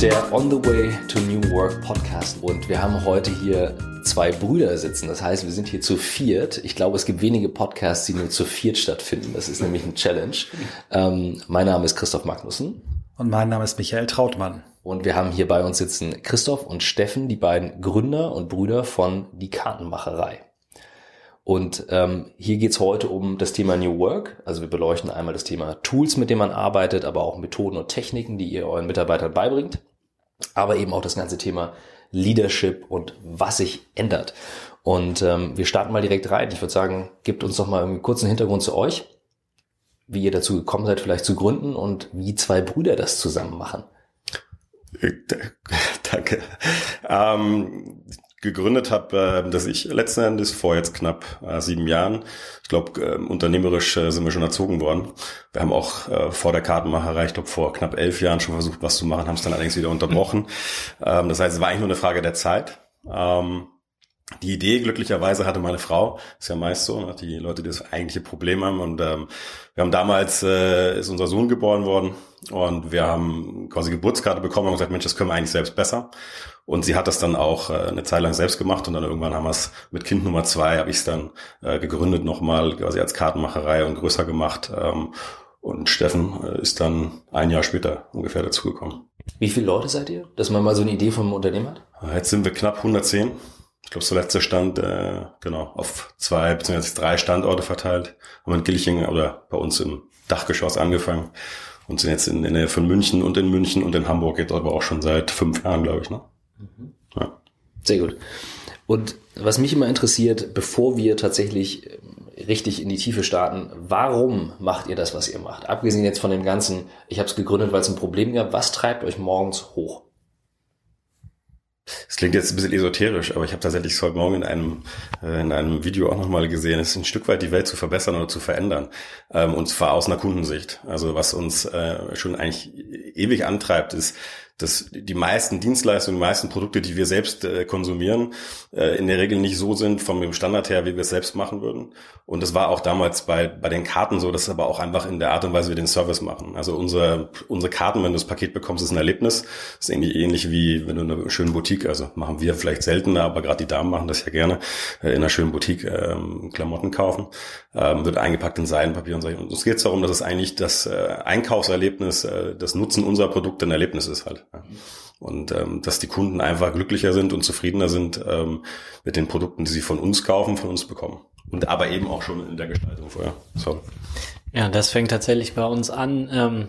der On the Way to New Work Podcast und wir haben heute hier zwei Brüder sitzen. Das heißt, wir sind hier zu viert. Ich glaube, es gibt wenige Podcasts, die nur zu viert stattfinden. Das ist nämlich ein Challenge. Ähm, mein Name ist Christoph Magnussen. Und mein Name ist Michael Trautmann. Und wir haben hier bei uns sitzen Christoph und Steffen, die beiden Gründer und Brüder von Die Kartenmacherei. Und ähm, hier geht's heute um das Thema New Work. Also wir beleuchten einmal das Thema Tools, mit denen man arbeitet, aber auch Methoden und Techniken, die ihr euren Mitarbeitern beibringt. Aber eben auch das ganze Thema Leadership und was sich ändert. Und ähm, wir starten mal direkt rein. Ich würde sagen, gebt uns doch mal einen kurzen Hintergrund zu euch, wie ihr dazu gekommen seid, vielleicht zu gründen und wie zwei Brüder das zusammen machen. Danke. Ähm, gegründet habe, äh, dass ich letzten Endes vor jetzt knapp äh, sieben Jahren, ich glaube, äh, unternehmerisch äh, sind wir schon erzogen worden. Wir haben auch äh, vor der Kartenmacherei, ich glaube, vor knapp elf Jahren schon versucht, was zu machen, haben es dann allerdings wieder unterbrochen. Ähm, das heißt, es war eigentlich nur eine Frage der Zeit. Ähm, die Idee glücklicherweise hatte meine Frau, ist ja meist so, ne, die Leute, die das eigentliche Problem haben. Und ähm, wir haben damals, äh, ist unser Sohn geboren worden und wir haben quasi Geburtskarte bekommen und gesagt, Mensch, das können wir eigentlich selbst besser. Und sie hat das dann auch äh, eine Zeit lang selbst gemacht und dann irgendwann haben wir es mit Kind Nummer zwei, habe ich es dann äh, gegründet nochmal, quasi als Kartenmacherei und größer gemacht. Ähm, und Steffen äh, ist dann ein Jahr später ungefähr dazugekommen. Wie viele Leute seid ihr, dass man mal so eine Idee vom Unternehmen hat? Jetzt sind wir knapp 110 ich glaube, so letzter Stand, äh, genau, auf zwei bzw. drei Standorte verteilt. Haben wir in Gilching oder bei uns im Dachgeschoss angefangen und sind jetzt in, in der von München und in München und in Hamburg jetzt aber auch schon seit fünf Jahren, glaube ich. Ne? Mhm. Ja. Sehr gut. Und was mich immer interessiert, bevor wir tatsächlich ähm, richtig in die Tiefe starten, warum macht ihr das, was ihr macht? Abgesehen jetzt von dem ganzen, ich habe es gegründet, weil es ein Problem gab, was treibt euch morgens hoch? Es klingt jetzt ein bisschen esoterisch, aber ich habe tatsächlich heute Morgen in einem, äh, in einem Video auch nochmal gesehen, es ist ein Stück weit die Welt zu verbessern oder zu verändern. Ähm, und zwar aus einer Kundensicht. Also was uns äh, schon eigentlich ewig antreibt, ist dass die meisten Dienstleistungen, die meisten Produkte, die wir selbst äh, konsumieren, äh, in der Regel nicht so sind vom Standard her, wie wir es selbst machen würden. Und das war auch damals bei, bei den Karten so, das ist aber auch einfach in der Art und Weise, wie wir den Service machen. Also unsere, unsere Karten, wenn du das Paket bekommst, ist ein Erlebnis. Das ist irgendwie ähnlich wie wenn du in einer schönen Boutique, also machen wir vielleicht seltener, aber gerade die Damen machen das ja gerne, äh, in einer schönen Boutique ähm, Klamotten kaufen, ähm, wird eingepackt in Seidenpapier und so. Und es geht darum, dass es eigentlich das äh, Einkaufserlebnis, äh, das Nutzen unserer Produkte ein Erlebnis ist halt. Und ähm, dass die Kunden einfach glücklicher sind und zufriedener sind ähm, mit den Produkten, die sie von uns kaufen, von uns bekommen. Und aber eben auch schon in der Gestaltung vorher. So. Ja, das fängt tatsächlich bei uns an. Ähm,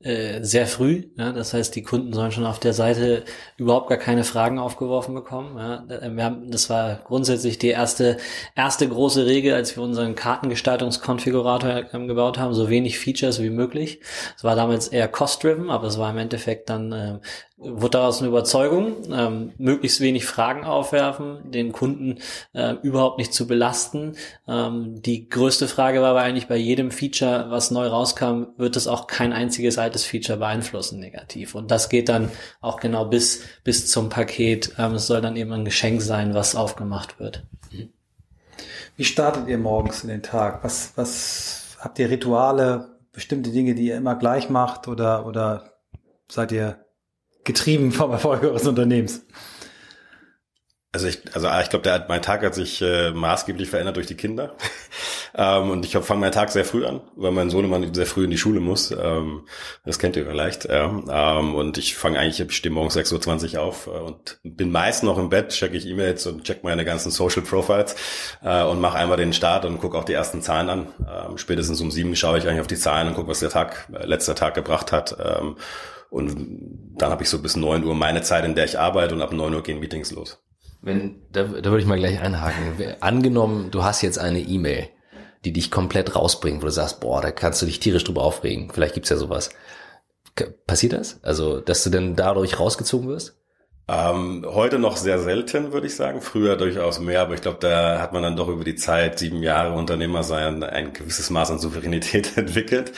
äh, sehr früh. Ja, das heißt, die Kunden sollen schon auf der Seite überhaupt gar keine Fragen aufgeworfen bekommen. Ja, wir haben, das war grundsätzlich die erste erste große Regel, als wir unseren Kartengestaltungskonfigurator ähm, gebaut haben, so wenig Features wie möglich. Es war damals eher cost-driven, aber es war im Endeffekt dann äh, wurde daraus eine Überzeugung, ähm, möglichst wenig Fragen aufwerfen, den Kunden äh, überhaupt nicht zu belasten. Ähm, die größte Frage war aber eigentlich bei jedem Feature, was neu rauskam, wird es auch kein einziges zweites Feature beeinflussen negativ. Und das geht dann auch genau bis, bis zum Paket. Ähm, es soll dann eben ein Geschenk sein, was aufgemacht wird. Wie startet ihr morgens in den Tag? Was, was habt ihr Rituale, bestimmte Dinge, die ihr immer gleich macht oder, oder seid ihr getrieben vom Erfolg eures Unternehmens? Also ich, also ich glaube, mein Tag hat sich äh, maßgeblich verändert durch die Kinder. ähm, und ich fange meinen Tag sehr früh an, weil mein Sohn immer sehr früh in die Schule muss. Ähm, das kennt ihr vielleicht. Ja. Ähm, und ich fange eigentlich, ich stehe morgens 6.20 Uhr auf äh, und bin meist noch im Bett, checke ich E-Mails und check meine ganzen Social Profiles äh, und mache einmal den Start und gucke auch die ersten Zahlen an. Ähm, spätestens um sieben schaue ich eigentlich auf die Zahlen und gucke, was der Tag, äh, letzter Tag gebracht hat. Ähm, und dann habe ich so bis neun Uhr meine Zeit, in der ich arbeite und ab neun Uhr gehen Meetings los. Wenn, da, da würde ich mal gleich einhaken. Angenommen, du hast jetzt eine E-Mail, die dich komplett rausbringt, wo du sagst, boah, da kannst du dich tierisch drüber aufregen. Vielleicht gibt's ja sowas. Passiert das? Also, dass du denn dadurch rausgezogen wirst? Ähm, heute noch sehr selten, würde ich sagen. Früher durchaus mehr, aber ich glaube, da hat man dann doch über die Zeit, sieben Jahre Unternehmer sein, ein gewisses Maß an Souveränität entwickelt.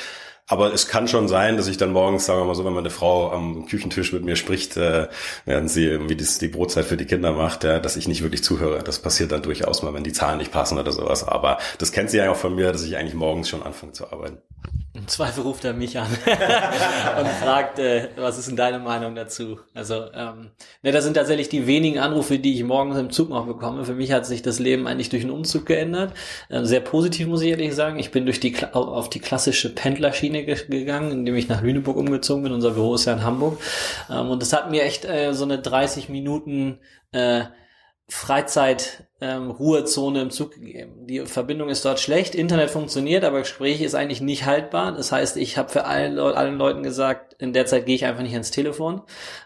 Aber es kann schon sein, dass ich dann morgens, sagen wir mal so, wenn meine Frau am Küchentisch mit mir spricht, äh, während sie irgendwie das, die Brotzeit für die Kinder macht, ja, dass ich nicht wirklich zuhöre. Das passiert dann durchaus mal, wenn die Zahlen nicht passen oder sowas. Aber das kennt sie ja auch von mir, dass ich eigentlich morgens schon anfange zu arbeiten. Im Zweifel ruft er mich an und fragt, äh, was ist denn deine Meinung dazu? Also, ähm, ne, das sind tatsächlich die wenigen Anrufe, die ich morgens im Zug noch bekomme. Für mich hat sich das Leben eigentlich durch einen Umzug geändert. Ähm, sehr positiv, muss ich ehrlich sagen. Ich bin durch die auf die klassische Pendlerschiene ge gegangen, indem ich nach Lüneburg umgezogen bin. Unser Büro ist ja in Hamburg. Ähm, und das hat mir echt äh, so eine 30 Minuten äh, Freizeit ähm, Ruhezone im Zug gegeben. Die Verbindung ist dort schlecht, Internet funktioniert, aber Gespräch ist eigentlich nicht haltbar. Das heißt, ich habe für allen, allen Leuten gesagt, in der Zeit gehe ich einfach nicht ans Telefon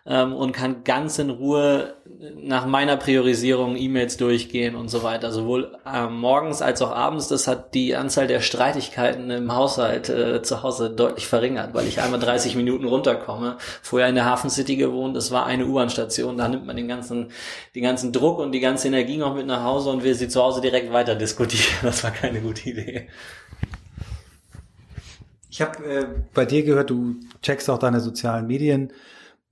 ähm, und kann ganz in Ruhe nach meiner Priorisierung E-Mails durchgehen und so weiter. Sowohl äh, morgens als auch abends. Das hat die Anzahl der Streitigkeiten im Haushalt äh, zu Hause deutlich verringert, weil ich einmal 30 Minuten runterkomme. Vorher in der Hafen City gewohnt, das war eine U-Bahn-Station. Da nimmt man den ganzen, den ganzen Druck und die ganze Energie noch mit nach Hause und will sie zu Hause direkt weiter diskutieren. Das war keine gute Idee. Ich habe äh, bei dir gehört, du checkst auch deine sozialen Medien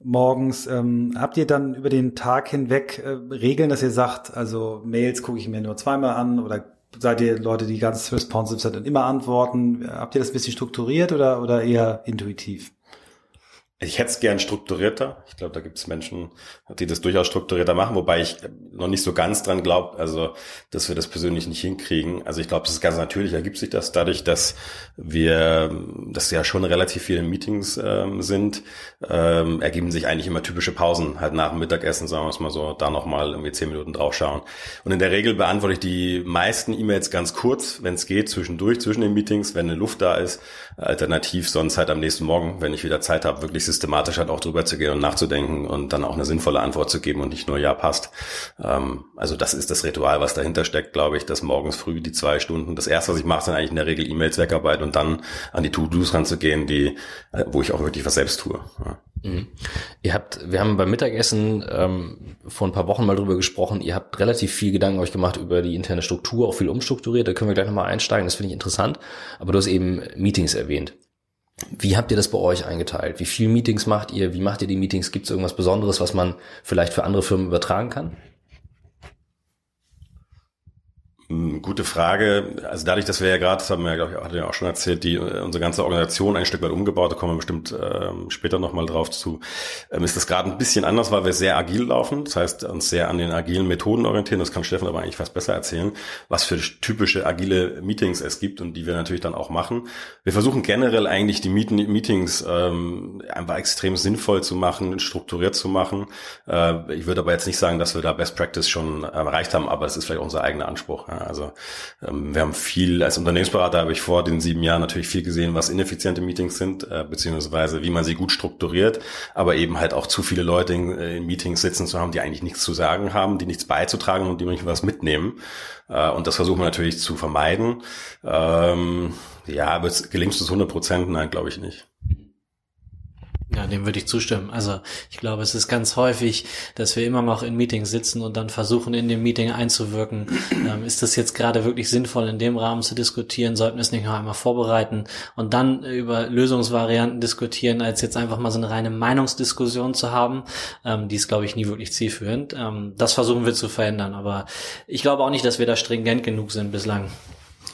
morgens. Ähm, habt ihr dann über den Tag hinweg äh, Regeln, dass ihr sagt, also Mails gucke ich mir nur zweimal an oder seid ihr Leute, die ganz responsive sind und immer antworten? Habt ihr das ein bisschen strukturiert oder, oder eher intuitiv? Ich hätte es gern strukturierter. Ich glaube, da gibt es Menschen, die das durchaus strukturierter machen, wobei ich noch nicht so ganz dran glaube, also dass wir das persönlich nicht hinkriegen. Also ich glaube, das ist ganz natürlich, ergibt sich das dadurch, dass wir, dass ja schon relativ viele Meetings ähm, sind, ähm, ergeben sich eigentlich immer typische Pausen, halt nach dem Mittagessen, sagen wir es mal so, da nochmal irgendwie zehn Minuten draufschauen. Und in der Regel beantworte ich die meisten E-Mails ganz kurz, wenn es geht, zwischendurch, zwischen den Meetings, wenn eine Luft da ist. Alternativ sonst halt am nächsten Morgen, wenn ich wieder Zeit habe, wirklich systematisch halt auch drüber zu gehen und nachzudenken und dann auch eine sinnvolle Antwort zu geben und nicht nur ja passt. Ähm, also das ist das Ritual, was dahinter steckt, glaube ich, dass morgens früh die zwei Stunden. Das erste, was ich mache, sind eigentlich in der Regel E-Mails wegarbeit und dann an die To-Dos ranzugehen, die, äh, wo ich auch wirklich was selbst tue. Ja. Mhm. Ihr habt, wir haben beim Mittagessen ähm, vor ein paar Wochen mal drüber gesprochen, ihr habt relativ viel Gedanken euch gemacht über die interne Struktur, auch viel umstrukturiert, da können wir gleich nochmal einsteigen, das finde ich interessant. Aber du hast eben Meetings erwähnt. Wie habt ihr das bei euch eingeteilt? Wie viele Meetings macht ihr? Wie macht ihr die Meetings? Gibt es irgendwas Besonderes, was man vielleicht für andere Firmen übertragen kann? Gute Frage. Also dadurch, dass wir ja gerade, das haben wir ja, glaube ich, hat ja auch schon erzählt, die unsere ganze Organisation ein Stück weit umgebaut, da kommen wir bestimmt ähm, später nochmal drauf zu, ähm, ist das gerade ein bisschen anders, weil wir sehr agil laufen. Das heißt, uns sehr an den agilen Methoden orientieren. Das kann Steffen aber eigentlich fast besser erzählen, was für typische agile Meetings es gibt und die wir natürlich dann auch machen. Wir versuchen generell eigentlich die Meet Meetings ähm, einfach extrem sinnvoll zu machen, strukturiert zu machen. Äh, ich würde aber jetzt nicht sagen, dass wir da Best Practice schon erreicht haben, aber es ist vielleicht unser eigener Anspruch. Ja. Also ähm, wir haben viel, als Unternehmensberater habe ich vor den sieben Jahren natürlich viel gesehen, was ineffiziente Meetings sind, äh, beziehungsweise wie man sie gut strukturiert, aber eben halt auch zu viele Leute in, äh, in Meetings sitzen zu haben, die eigentlich nichts zu sagen haben, die nichts beizutragen und die nicht was mitnehmen. Äh, und das versuchen wir natürlich zu vermeiden. Ähm, ja, aber es gelingt es 100 Prozent? Nein, glaube ich nicht. Ja, dem würde ich zustimmen. Also ich glaube, es ist ganz häufig, dass wir immer noch in Meetings sitzen und dann versuchen, in dem Meeting einzuwirken. Ähm, ist das jetzt gerade wirklich sinnvoll, in dem Rahmen zu diskutieren? Sollten wir es nicht noch einmal vorbereiten und dann über Lösungsvarianten diskutieren, als jetzt einfach mal so eine reine Meinungsdiskussion zu haben? Ähm, die ist, glaube ich, nie wirklich zielführend. Ähm, das versuchen wir zu verändern. Aber ich glaube auch nicht, dass wir da stringent genug sind bislang.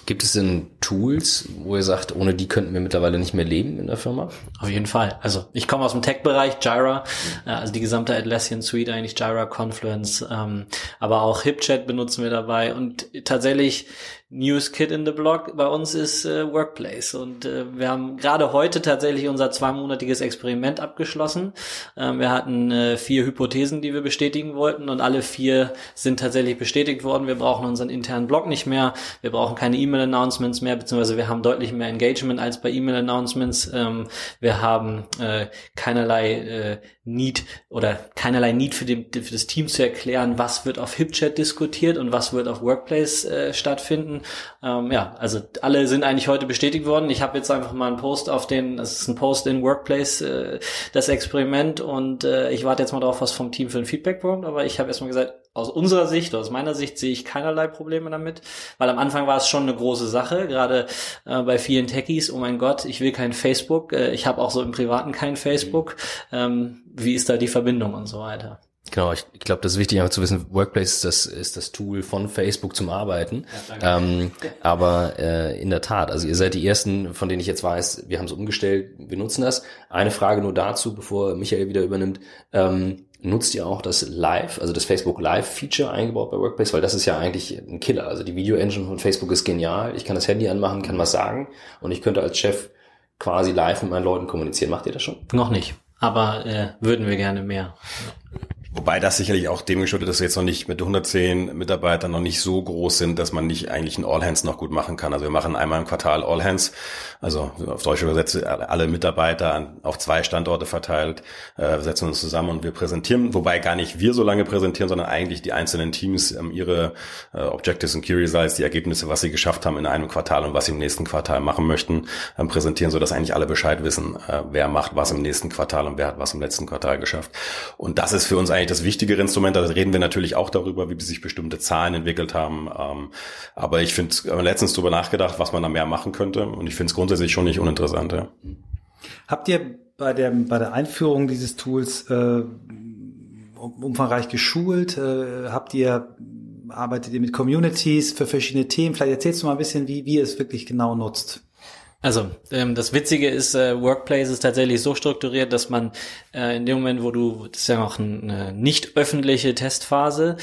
Gibt es denn Tools, wo ihr sagt, ohne die könnten wir mittlerweile nicht mehr leben in der Firma? Auf jeden Fall. Also ich komme aus dem Tech-Bereich, Jira, mhm. also die gesamte Atlassian Suite eigentlich, Jira, Confluence, ähm, aber auch HipChat benutzen wir dabei und tatsächlich News Kit in the Blog bei uns ist äh, Workplace und äh, wir haben gerade heute tatsächlich unser zweimonatiges Experiment abgeschlossen. Ähm, wir hatten äh, vier Hypothesen, die wir bestätigen wollten und alle vier sind tatsächlich bestätigt worden. Wir brauchen unseren internen Blog nicht mehr, wir brauchen keine E-Mail-Announcements mehr, beziehungsweise wir haben deutlich mehr Engagement als bei E-Mail-Announcements. Ähm, wir haben äh, keinerlei äh, Need oder keinerlei Need für, den, für das Team zu erklären, was wird auf HipChat diskutiert und was wird auf Workplace äh, stattfinden ähm, ja, also alle sind eigentlich heute bestätigt worden. Ich habe jetzt einfach mal einen Post auf den, das ist ein Post in Workplace, äh, das Experiment und äh, ich warte jetzt mal drauf, was vom Team für ein Feedback kommt, aber ich habe erstmal gesagt, aus unserer Sicht, aus meiner Sicht sehe ich keinerlei Probleme damit, weil am Anfang war es schon eine große Sache, gerade äh, bei vielen Techies, oh mein Gott, ich will kein Facebook, äh, ich habe auch so im Privaten kein Facebook, ähm, wie ist da die Verbindung und so weiter. Genau, ich, glaube, das ist wichtig, einfach zu wissen, Workplace ist das, ist das Tool von Facebook zum Arbeiten. Ja, ähm, aber äh, in der Tat, also ihr seid die Ersten, von denen ich jetzt weiß, wir haben es umgestellt, wir nutzen das. Eine Frage nur dazu, bevor Michael wieder übernimmt. Ähm, nutzt ihr auch das Live, also das Facebook Live Feature eingebaut bei Workplace, weil das ist ja eigentlich ein Killer. Also die Video Engine von Facebook ist genial. Ich kann das Handy anmachen, kann was sagen und ich könnte als Chef quasi live mit meinen Leuten kommunizieren. Macht ihr das schon? Noch nicht, aber äh, würden wir gerne mehr. Wobei das sicherlich auch dem geschuldet ist, dass wir jetzt noch nicht mit 110 Mitarbeitern noch nicht so groß sind, dass man nicht eigentlich ein All Hands noch gut machen kann. Also wir machen einmal im Quartal All Hands, also auf Deutsch übersetzt alle Mitarbeiter auf zwei Standorte verteilt, äh, setzen uns zusammen und wir präsentieren, wobei gar nicht wir so lange präsentieren, sondern eigentlich die einzelnen Teams ähm, ihre äh, Objectives und Key Results, die Ergebnisse, was sie geschafft haben in einem Quartal und was sie im nächsten Quartal machen möchten, ähm, präsentieren, so dass eigentlich alle Bescheid wissen, äh, wer macht was im nächsten Quartal und wer hat was im letzten Quartal geschafft. Und das ist für uns eigentlich das wichtigere Instrument. Da reden wir natürlich auch darüber, wie sich bestimmte Zahlen entwickelt haben. Ähm, aber ich finde, letztens darüber nachgedacht, was man da mehr machen könnte. Und ich finde es grundsätzlich schon nicht uninteressant. Ja. Habt ihr bei der, bei der Einführung dieses Tools äh, umfangreich geschult? Äh, habt ihr arbeitet ihr mit Communities für verschiedene Themen? Vielleicht erzählst du mal ein bisschen, wie, wie ihr es wirklich genau nutzt. Also ähm, das Witzige ist, äh, Workplace ist tatsächlich so strukturiert, dass man äh, in dem Moment, wo du, das ist ja noch eine nicht öffentliche Testphase,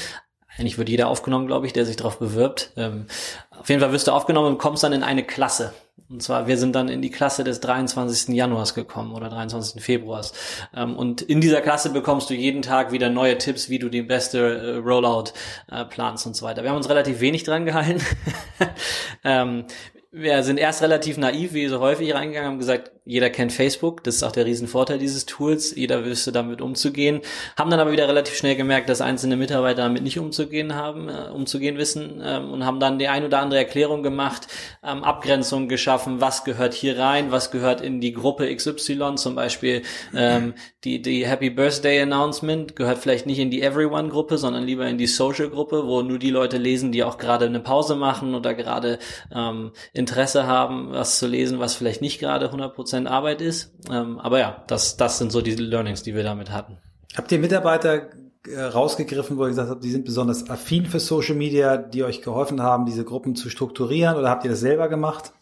eigentlich wird jeder aufgenommen, glaube ich, der sich darauf bewirbt. Ähm, auf jeden Fall wirst du aufgenommen und kommst dann in eine Klasse. Und zwar, wir sind dann in die Klasse des 23. Januars gekommen oder 23. Februars. Ähm, und in dieser Klasse bekommst du jeden Tag wieder neue Tipps, wie du die beste äh, Rollout äh, planst und so weiter. Wir haben uns relativ wenig dran gehalten. wir sind erst relativ naiv, wie so häufig reingegangen, haben gesagt, jeder kennt Facebook, das ist auch der Riesenvorteil dieses Tools, jeder wüsste damit umzugehen, haben dann aber wieder relativ schnell gemerkt, dass einzelne Mitarbeiter damit nicht umzugehen haben, äh, umzugehen wissen ähm, und haben dann die ein oder andere Erklärung gemacht, ähm, Abgrenzungen geschaffen, was gehört hier rein, was gehört in die Gruppe XY, zum Beispiel ähm, die, die Happy Birthday Announcement gehört vielleicht nicht in die Everyone-Gruppe, sondern lieber in die Social-Gruppe, wo nur die Leute lesen, die auch gerade eine Pause machen oder gerade ähm, Interesse haben, was zu lesen, was vielleicht nicht gerade 100% Prozent Arbeit ist. Ähm, aber ja, das, das sind so die Learnings, die wir damit hatten. Habt ihr Mitarbeiter äh, rausgegriffen, wo ihr gesagt habt, die sind besonders affin für Social Media, die euch geholfen haben, diese Gruppen zu strukturieren oder habt ihr das selber gemacht?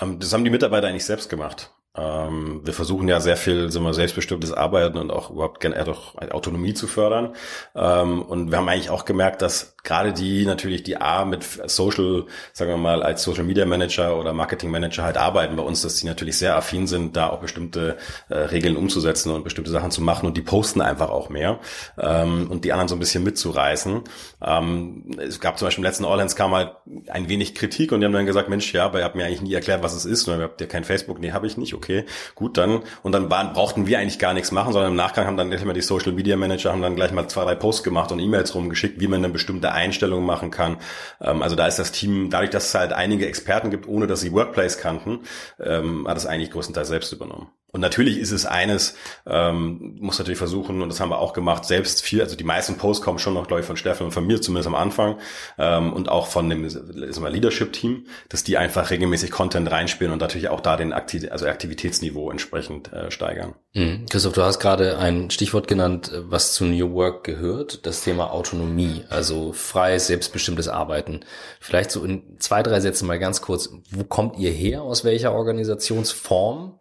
Ähm, das haben die Mitarbeiter eigentlich selbst gemacht. Ähm, wir versuchen ja sehr viel sagen wir, selbstbestimmtes Arbeiten und auch überhaupt gerne doch Autonomie zu fördern. Ähm, und wir haben eigentlich auch gemerkt, dass gerade die natürlich, die A mit Social, sagen wir mal, als Social Media Manager oder Marketing Manager halt arbeiten bei uns, dass die natürlich sehr affin sind, da auch bestimmte äh, Regeln umzusetzen und bestimmte Sachen zu machen und die posten einfach auch mehr ähm, und die anderen so ein bisschen mitzureißen. Ähm, es gab zum Beispiel im letzten All Hands kam halt ein wenig Kritik und die haben dann gesagt, Mensch, ja, aber ihr habt mir eigentlich nie erklärt, was es ist. Und ihr habt ja kein Facebook? Nee, habe ich nicht. Okay, gut, dann. Und dann waren, brauchten wir eigentlich gar nichts machen, sondern im Nachgang haben dann immer die Social Media Manager haben dann gleich mal zwei, drei Posts gemacht und E-Mails rumgeschickt, wie man eine bestimmte Einstellungen machen kann. Ähm, also da ist das Team, dadurch, dass es halt einige Experten gibt, ohne dass sie Workplace kannten, ähm, hat es eigentlich größtenteils selbst übernommen. Und natürlich ist es eines, ähm, muss natürlich versuchen, und das haben wir auch gemacht, selbst viel, also die meisten Posts kommen schon noch, glaube ich, von Steffen und von mir, zumindest am Anfang, ähm, und auch von dem Leadership-Team, dass die einfach regelmäßig Content reinspielen und natürlich auch da den Aktiv also Aktivitätsniveau entsprechend äh, steigern. Mhm. Christoph, du hast gerade ein Stichwort genannt, was zu New Work gehört, das Thema Autonomie, also freies, selbstbestimmtes Arbeiten. Vielleicht so in zwei, drei Sätzen mal ganz kurz, wo kommt ihr her, aus welcher Organisationsform?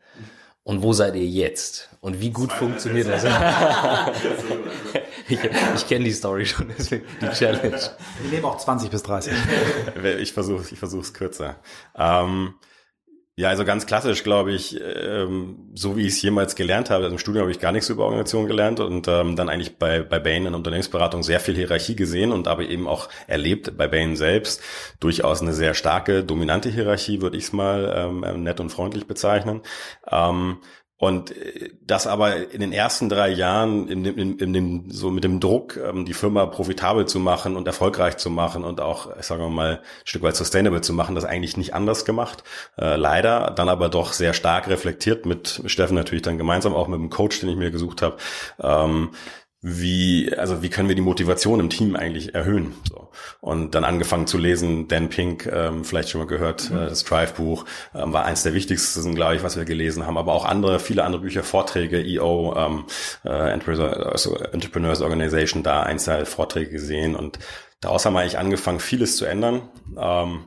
Und wo seid ihr jetzt? Und wie gut funktioniert das? ich ich kenne die Story schon, deswegen die Challenge. Wir nehmen auch 20 bis 30. ich versuche ich versuche kürzer. Ähm, ja, also ganz klassisch, glaube ich, ähm, so wie ich es jemals gelernt habe. Also Im Studium habe ich gar nichts über Organisation gelernt und ähm, dann eigentlich bei, bei Bain in Unternehmensberatung sehr viel Hierarchie gesehen und aber eben auch erlebt bei Bain selbst durchaus eine sehr starke, dominante Hierarchie, würde ich es mal ähm, nett und freundlich bezeichnen. Ähm, und äh, das aber in den ersten drei Jahren in dem, in, in dem, so mit dem Druck, ähm, die Firma profitabel zu machen und erfolgreich zu machen und auch, sagen wir mal, ein Stück weit sustainable zu machen, das eigentlich nicht anders gemacht. Äh, leider, dann aber doch sehr stark reflektiert mit Steffen natürlich dann gemeinsam auch mit dem Coach, den ich mir gesucht habe. Ähm, wie, also wie können wir die Motivation im Team eigentlich erhöhen? So. Und dann angefangen zu lesen, Dan Pink, ähm, vielleicht schon mal gehört, mhm. äh, das Drive-Buch, ähm, war eins der wichtigsten, glaube ich, was wir gelesen haben, aber auch andere, viele andere Bücher, Vorträge, EO, ähm, äh, Entrepreneurs Organization, da einzelne Vorträge gesehen und daraus haben wir eigentlich angefangen, vieles zu ändern. Ähm,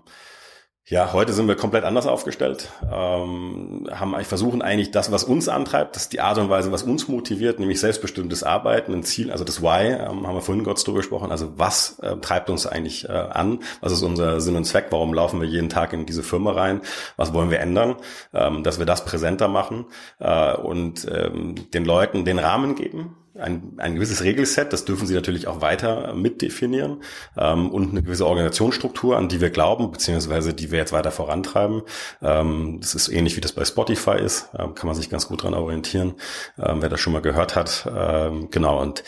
ja, heute sind wir komplett anders aufgestellt. Ähm, haben versuchen eigentlich das, was uns antreibt, das ist die Art und Weise, was uns motiviert, nämlich selbstbestimmtes Arbeiten, ein Ziel, also das Why, ähm, haben wir vorhin kurz drüber gesprochen. Also was äh, treibt uns eigentlich äh, an? Was ist unser Sinn und Zweck? Warum laufen wir jeden Tag in diese Firma rein? Was wollen wir ändern? Ähm, dass wir das präsenter machen äh, und ähm, den Leuten den Rahmen geben ein, ein gewisses Regelset, das dürfen Sie natürlich auch weiter mitdefinieren ähm, und eine gewisse Organisationsstruktur, an die wir glauben, beziehungsweise die wir jetzt weiter vorantreiben. Ähm, das ist ähnlich wie das bei Spotify ist, ähm, kann man sich ganz gut dran orientieren, ähm, wer das schon mal gehört hat. Ähm, genau, und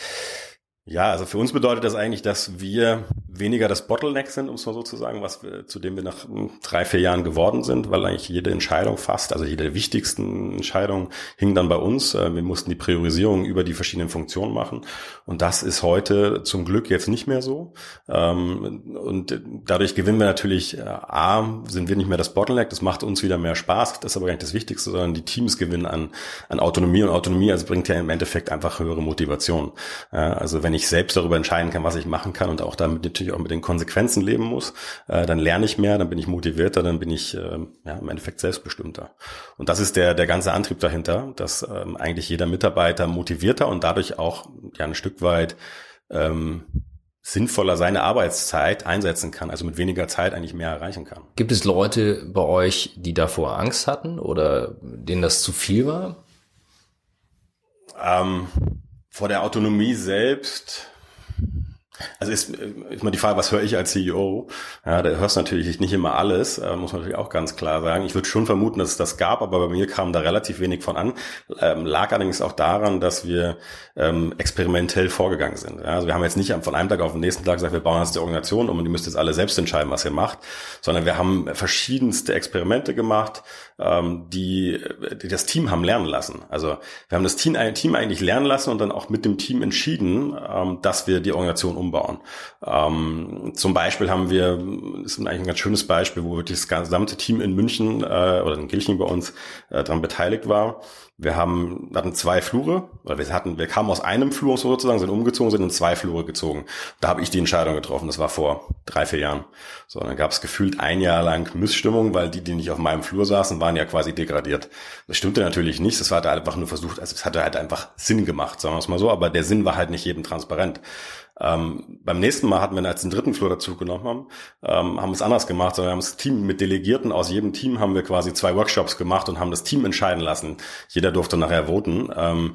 ja, also für uns bedeutet das eigentlich, dass wir weniger das Bottleneck sind, um es mal so zu sagen, was wir, zu dem wir nach drei, vier Jahren geworden sind, weil eigentlich jede Entscheidung fast, also jede der wichtigsten Entscheidungen hing dann bei uns. Äh, wir mussten die Priorisierung über die verschiedenen Funktionen machen. Und das ist heute zum Glück jetzt nicht mehr so. Ähm, und dadurch gewinnen wir natürlich, äh, A, sind wir nicht mehr das Bottleneck, das macht uns wieder mehr Spaß, das ist aber gar nicht das Wichtigste, sondern die Teams gewinnen an, an Autonomie und Autonomie, also bringt ja im Endeffekt einfach höhere Motivation. Also wenn ich selbst darüber entscheiden kann, was ich machen kann und auch damit natürlich auch mit den Konsequenzen leben muss, äh, dann lerne ich mehr, dann bin ich motivierter, dann bin ich äh, ja, im Endeffekt selbstbestimmter. Und das ist der, der ganze Antrieb dahinter, dass ähm, eigentlich jeder Mitarbeiter motivierter und dadurch auch ja ein Stück weit ähm, sinnvoller seine Arbeitszeit einsetzen kann, also mit weniger Zeit eigentlich mehr erreichen kann. Gibt es Leute bei euch, die davor Angst hatten oder denen das zu viel war? Ähm, vor der Autonomie selbst also ist, ist mal die Frage, was höre ich als CEO? Ja, da hörst du natürlich nicht immer alles, äh, muss man natürlich auch ganz klar sagen. Ich würde schon vermuten, dass es das gab, aber bei mir kam da relativ wenig von an. Ähm, lag allerdings auch daran, dass wir ähm, experimentell vorgegangen sind. Ja, also wir haben jetzt nicht von einem Tag auf den nächsten Tag gesagt, wir bauen jetzt die Organisation um und die müsst jetzt alle selbst entscheiden, was ihr macht, sondern wir haben verschiedenste Experimente gemacht, ähm, die, die das Team haben lernen lassen. Also wir haben das Team, Team eigentlich lernen lassen und dann auch mit dem Team entschieden, ähm, dass wir die Organisation umbauen. Ähm, zum Beispiel haben wir, das ist eigentlich ein ganz schönes Beispiel, wo wirklich das gesamte Team in München äh, oder in Kirchen bei uns äh, daran beteiligt war. Wir haben, hatten zwei Flure, oder wir hatten, wir kamen aus einem Flur sozusagen, sind umgezogen, sind in zwei Flure gezogen. Da habe ich die Entscheidung getroffen. Das war vor drei, vier Jahren. So, dann gab es gefühlt ein Jahr lang Missstimmung, weil die, die nicht auf meinem Flur saßen, waren ja quasi degradiert. Das stimmte natürlich nicht. Das war halt einfach nur versucht, also es hatte halt einfach Sinn gemacht, sagen wir es mal so, aber der Sinn war halt nicht jedem transparent. Ähm, beim nächsten Mal hatten wir, als den dritten Flur dazu genommen haben, ähm, haben es anders gemacht, sondern wir haben das Team mit Delegierten aus jedem Team haben wir quasi zwei Workshops gemacht und haben das Team entscheiden lassen. Jeder durfte nachher voten. Ähm,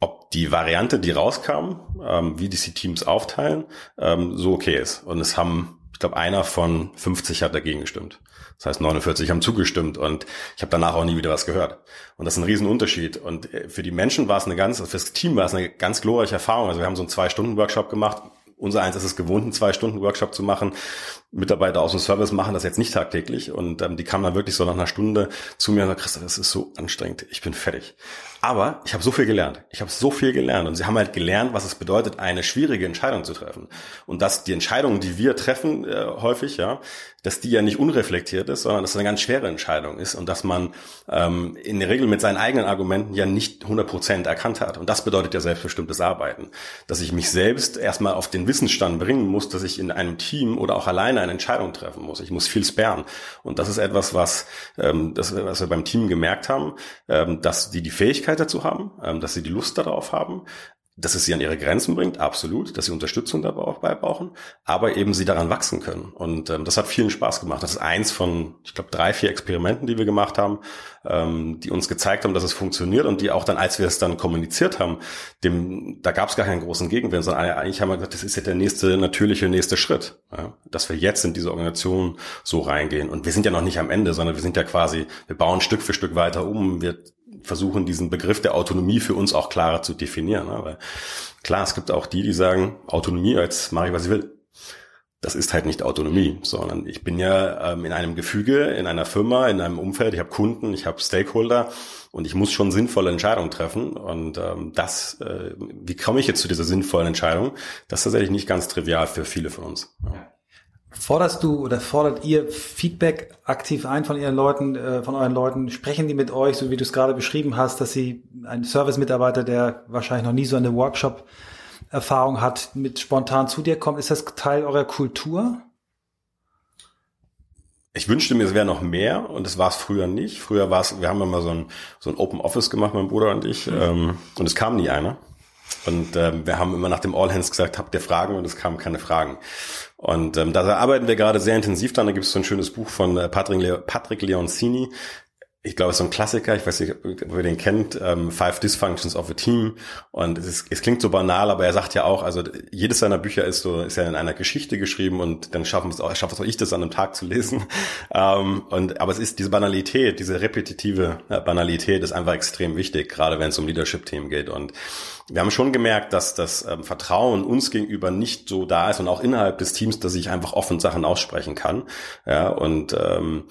ob die Variante, die rauskam, ähm, wie die Teams aufteilen, ähm, so okay ist. Und es haben, ich glaube, einer von 50 hat dagegen gestimmt. Das heißt, 49 haben zugestimmt und ich habe danach auch nie wieder was gehört. Und das ist ein Riesenunterschied. Und äh, für die Menschen war es eine ganz, für das Team war es eine ganz glorreiche Erfahrung. Also wir haben so einen Zwei-Stunden-Workshop gemacht. Unser eins ist es gewohnt, einen Zwei-Stunden-Workshop zu machen. Mitarbeiter aus dem Service machen das jetzt nicht tagtäglich. Und ähm, die kamen dann wirklich so nach einer Stunde zu mir und sagten, Christoph, das ist so anstrengend. Ich bin fertig. Aber ich habe so viel gelernt. Ich habe so viel gelernt. Und sie haben halt gelernt, was es bedeutet, eine schwierige Entscheidung zu treffen. Und dass die Entscheidungen, die wir treffen, äh, häufig, ja, dass die ja nicht unreflektiert ist, sondern dass es eine ganz schwere Entscheidung ist und dass man ähm, in der Regel mit seinen eigenen Argumenten ja nicht 100 Prozent erkannt hat. Und das bedeutet ja selbstbestimmtes Arbeiten. Dass ich mich selbst erstmal auf den Wissensstand bringen muss, dass ich in einem Team oder auch alleine eine Entscheidung treffen muss. Ich muss viel sparen. Und das ist etwas, was, ähm, das, was wir beim Team gemerkt haben, ähm, dass die die Fähigkeit dazu haben, ähm, dass sie die Lust darauf haben, dass es sie an ihre Grenzen bringt, absolut, dass sie Unterstützung dabei brauchen, aber eben sie daran wachsen können. Und ähm, das hat vielen Spaß gemacht. Das ist eins von, ich glaube, drei, vier Experimenten, die wir gemacht haben, ähm, die uns gezeigt haben, dass es funktioniert und die auch dann, als wir es dann kommuniziert haben, dem, da gab es gar keinen großen Gegenwind, sondern eigentlich haben wir gesagt, das ist ja der nächste natürliche nächste Schritt, ja? dass wir jetzt in diese Organisation so reingehen. Und wir sind ja noch nicht am Ende, sondern wir sind ja quasi, wir bauen Stück für Stück weiter um. Wir versuchen, diesen Begriff der Autonomie für uns auch klarer zu definieren. Ne? Weil klar, es gibt auch die, die sagen, Autonomie, jetzt mache ich, was ich will. das ist halt nicht Autonomie, sondern ich bin ja ähm, in einem Gefüge, in einer Firma, in einem Umfeld, ich habe Kunden, ich habe Stakeholder und ich muss schon sinnvolle Entscheidungen treffen. Und ähm, das, äh, wie komme ich jetzt zu dieser sinnvollen Entscheidung? Das ist tatsächlich nicht ganz trivial für viele von uns. Ja. Forderst du oder fordert ihr Feedback aktiv ein von ihren Leuten, äh, von euren Leuten? Sprechen die mit euch, so wie du es gerade beschrieben hast, dass sie ein Service-Mitarbeiter, der wahrscheinlich noch nie so eine Workshop Erfahrung hat, mit spontan zu dir kommt. Ist das Teil eurer Kultur? Ich wünschte mir, es wäre noch mehr und es war es früher nicht. Früher war es, wir haben immer so ein, so ein Open Office gemacht, mein Bruder und ich, mhm. ähm, und es kam nie einer. Und ähm, wir haben immer nach dem All Hands gesagt, habt ihr Fragen? Und es kamen keine Fragen. Und ähm, da arbeiten wir gerade sehr intensiv dran. Da gibt es so ein schönes Buch von äh, Patrick, Le Patrick Leoncini, ich glaube, es ist so ein Klassiker, ich weiß nicht, ob ihr den kennt, ähm, Five Dysfunctions of a Team. Und es, ist, es klingt so banal, aber er sagt ja auch, also jedes seiner Bücher ist so, ist ja in einer Geschichte geschrieben und dann schaffen es auch, schafft es auch ich, das an einem Tag zu lesen. Ähm, und, aber es ist diese Banalität, diese repetitive Banalität ist einfach extrem wichtig, gerade wenn es um Leadership-Themen geht. Und wir haben schon gemerkt, dass das ähm, Vertrauen uns gegenüber nicht so da ist und auch innerhalb des Teams, dass ich einfach offen Sachen aussprechen kann. Ja, und ähm,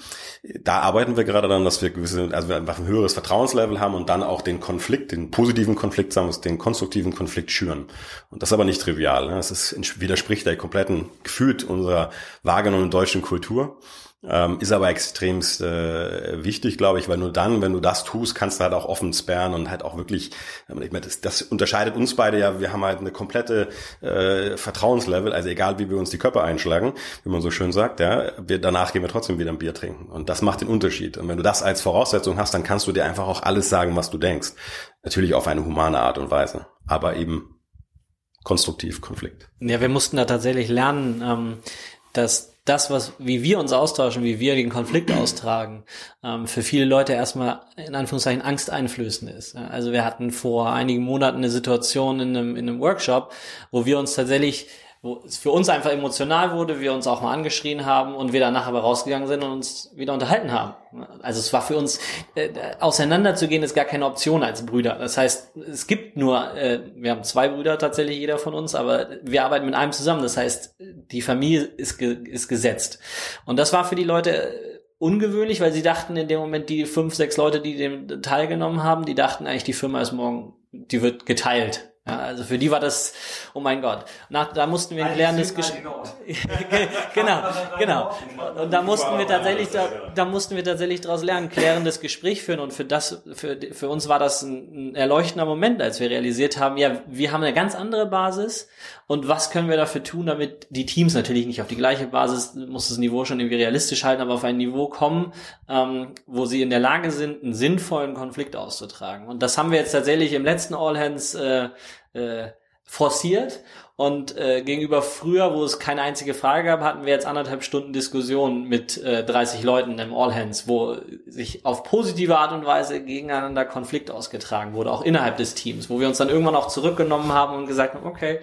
da arbeiten wir gerade dann, dass wir gewisse, also wir einfach ein höheres Vertrauenslevel haben und dann auch den Konflikt, den positiven Konflikt, sagen wir den konstruktiven Konflikt schüren. Und das ist aber nicht trivial. Ne? Das ist, widerspricht der kompletten Gefühl unserer wahrgenommenen deutschen Kultur. Ähm, ist aber extremst äh, wichtig, glaube ich, weil nur dann, wenn du das tust, kannst du halt auch offen sperren und halt auch wirklich, ich meine, das, das unterscheidet uns beide ja, wir haben halt eine komplette äh, Vertrauenslevel, also egal wie wir uns die Köpfe einschlagen, wie man so schön sagt, ja, wir, danach gehen wir trotzdem wieder ein Bier trinken. Und das macht den Unterschied. Und wenn du das als Voraussetzung hast, dann kannst du dir einfach auch alles sagen, was du denkst. Natürlich auf eine humane Art und Weise, aber eben konstruktiv Konflikt. Ja, wir mussten da tatsächlich lernen, ähm, dass das, was, wie wir uns austauschen, wie wir den Konflikt austragen, ähm, für viele Leute erstmal in Anführungszeichen angsteinflößend ist. Also wir hatten vor einigen Monaten eine Situation in einem, in einem Workshop, wo wir uns tatsächlich wo es für uns einfach emotional wurde, wir uns auch mal angeschrien haben und wir danach aber rausgegangen sind und uns wieder unterhalten haben. Also es war für uns, äh, auseinanderzugehen ist gar keine Option als Brüder. Das heißt, es gibt nur, äh, wir haben zwei Brüder tatsächlich, jeder von uns, aber wir arbeiten mit einem zusammen. Das heißt, die Familie ist, ge ist gesetzt. Und das war für die Leute ungewöhnlich, weil sie dachten in dem Moment, die fünf, sechs Leute, die dem teilgenommen haben, die dachten eigentlich, die Firma ist morgen, die wird geteilt. Ja, also für die war das, oh mein Gott. Nach, da mussten wir ein klärendes Gespräch. genau, genau. Und da mussten wir tatsächlich, da, da mussten wir tatsächlich daraus lernen, klärendes Gespräch führen. Und für das, für, für uns war das ein, ein erleuchtender Moment, als wir realisiert haben, ja, wir haben eine ganz andere Basis. Und was können wir dafür tun, damit die Teams natürlich nicht auf die gleiche Basis, muss das Niveau schon irgendwie realistisch halten, aber auf ein Niveau kommen, ähm, wo sie in der Lage sind, einen sinnvollen Konflikt auszutragen. Und das haben wir jetzt tatsächlich im letzten All Hands äh, äh, forciert. Und äh, gegenüber früher, wo es keine einzige Frage gab, hatten wir jetzt anderthalb Stunden Diskussion mit äh, 30 Leuten im All Hands, wo sich auf positive Art und Weise gegeneinander Konflikt ausgetragen wurde, auch innerhalb des Teams, wo wir uns dann irgendwann auch zurückgenommen haben und gesagt haben, okay,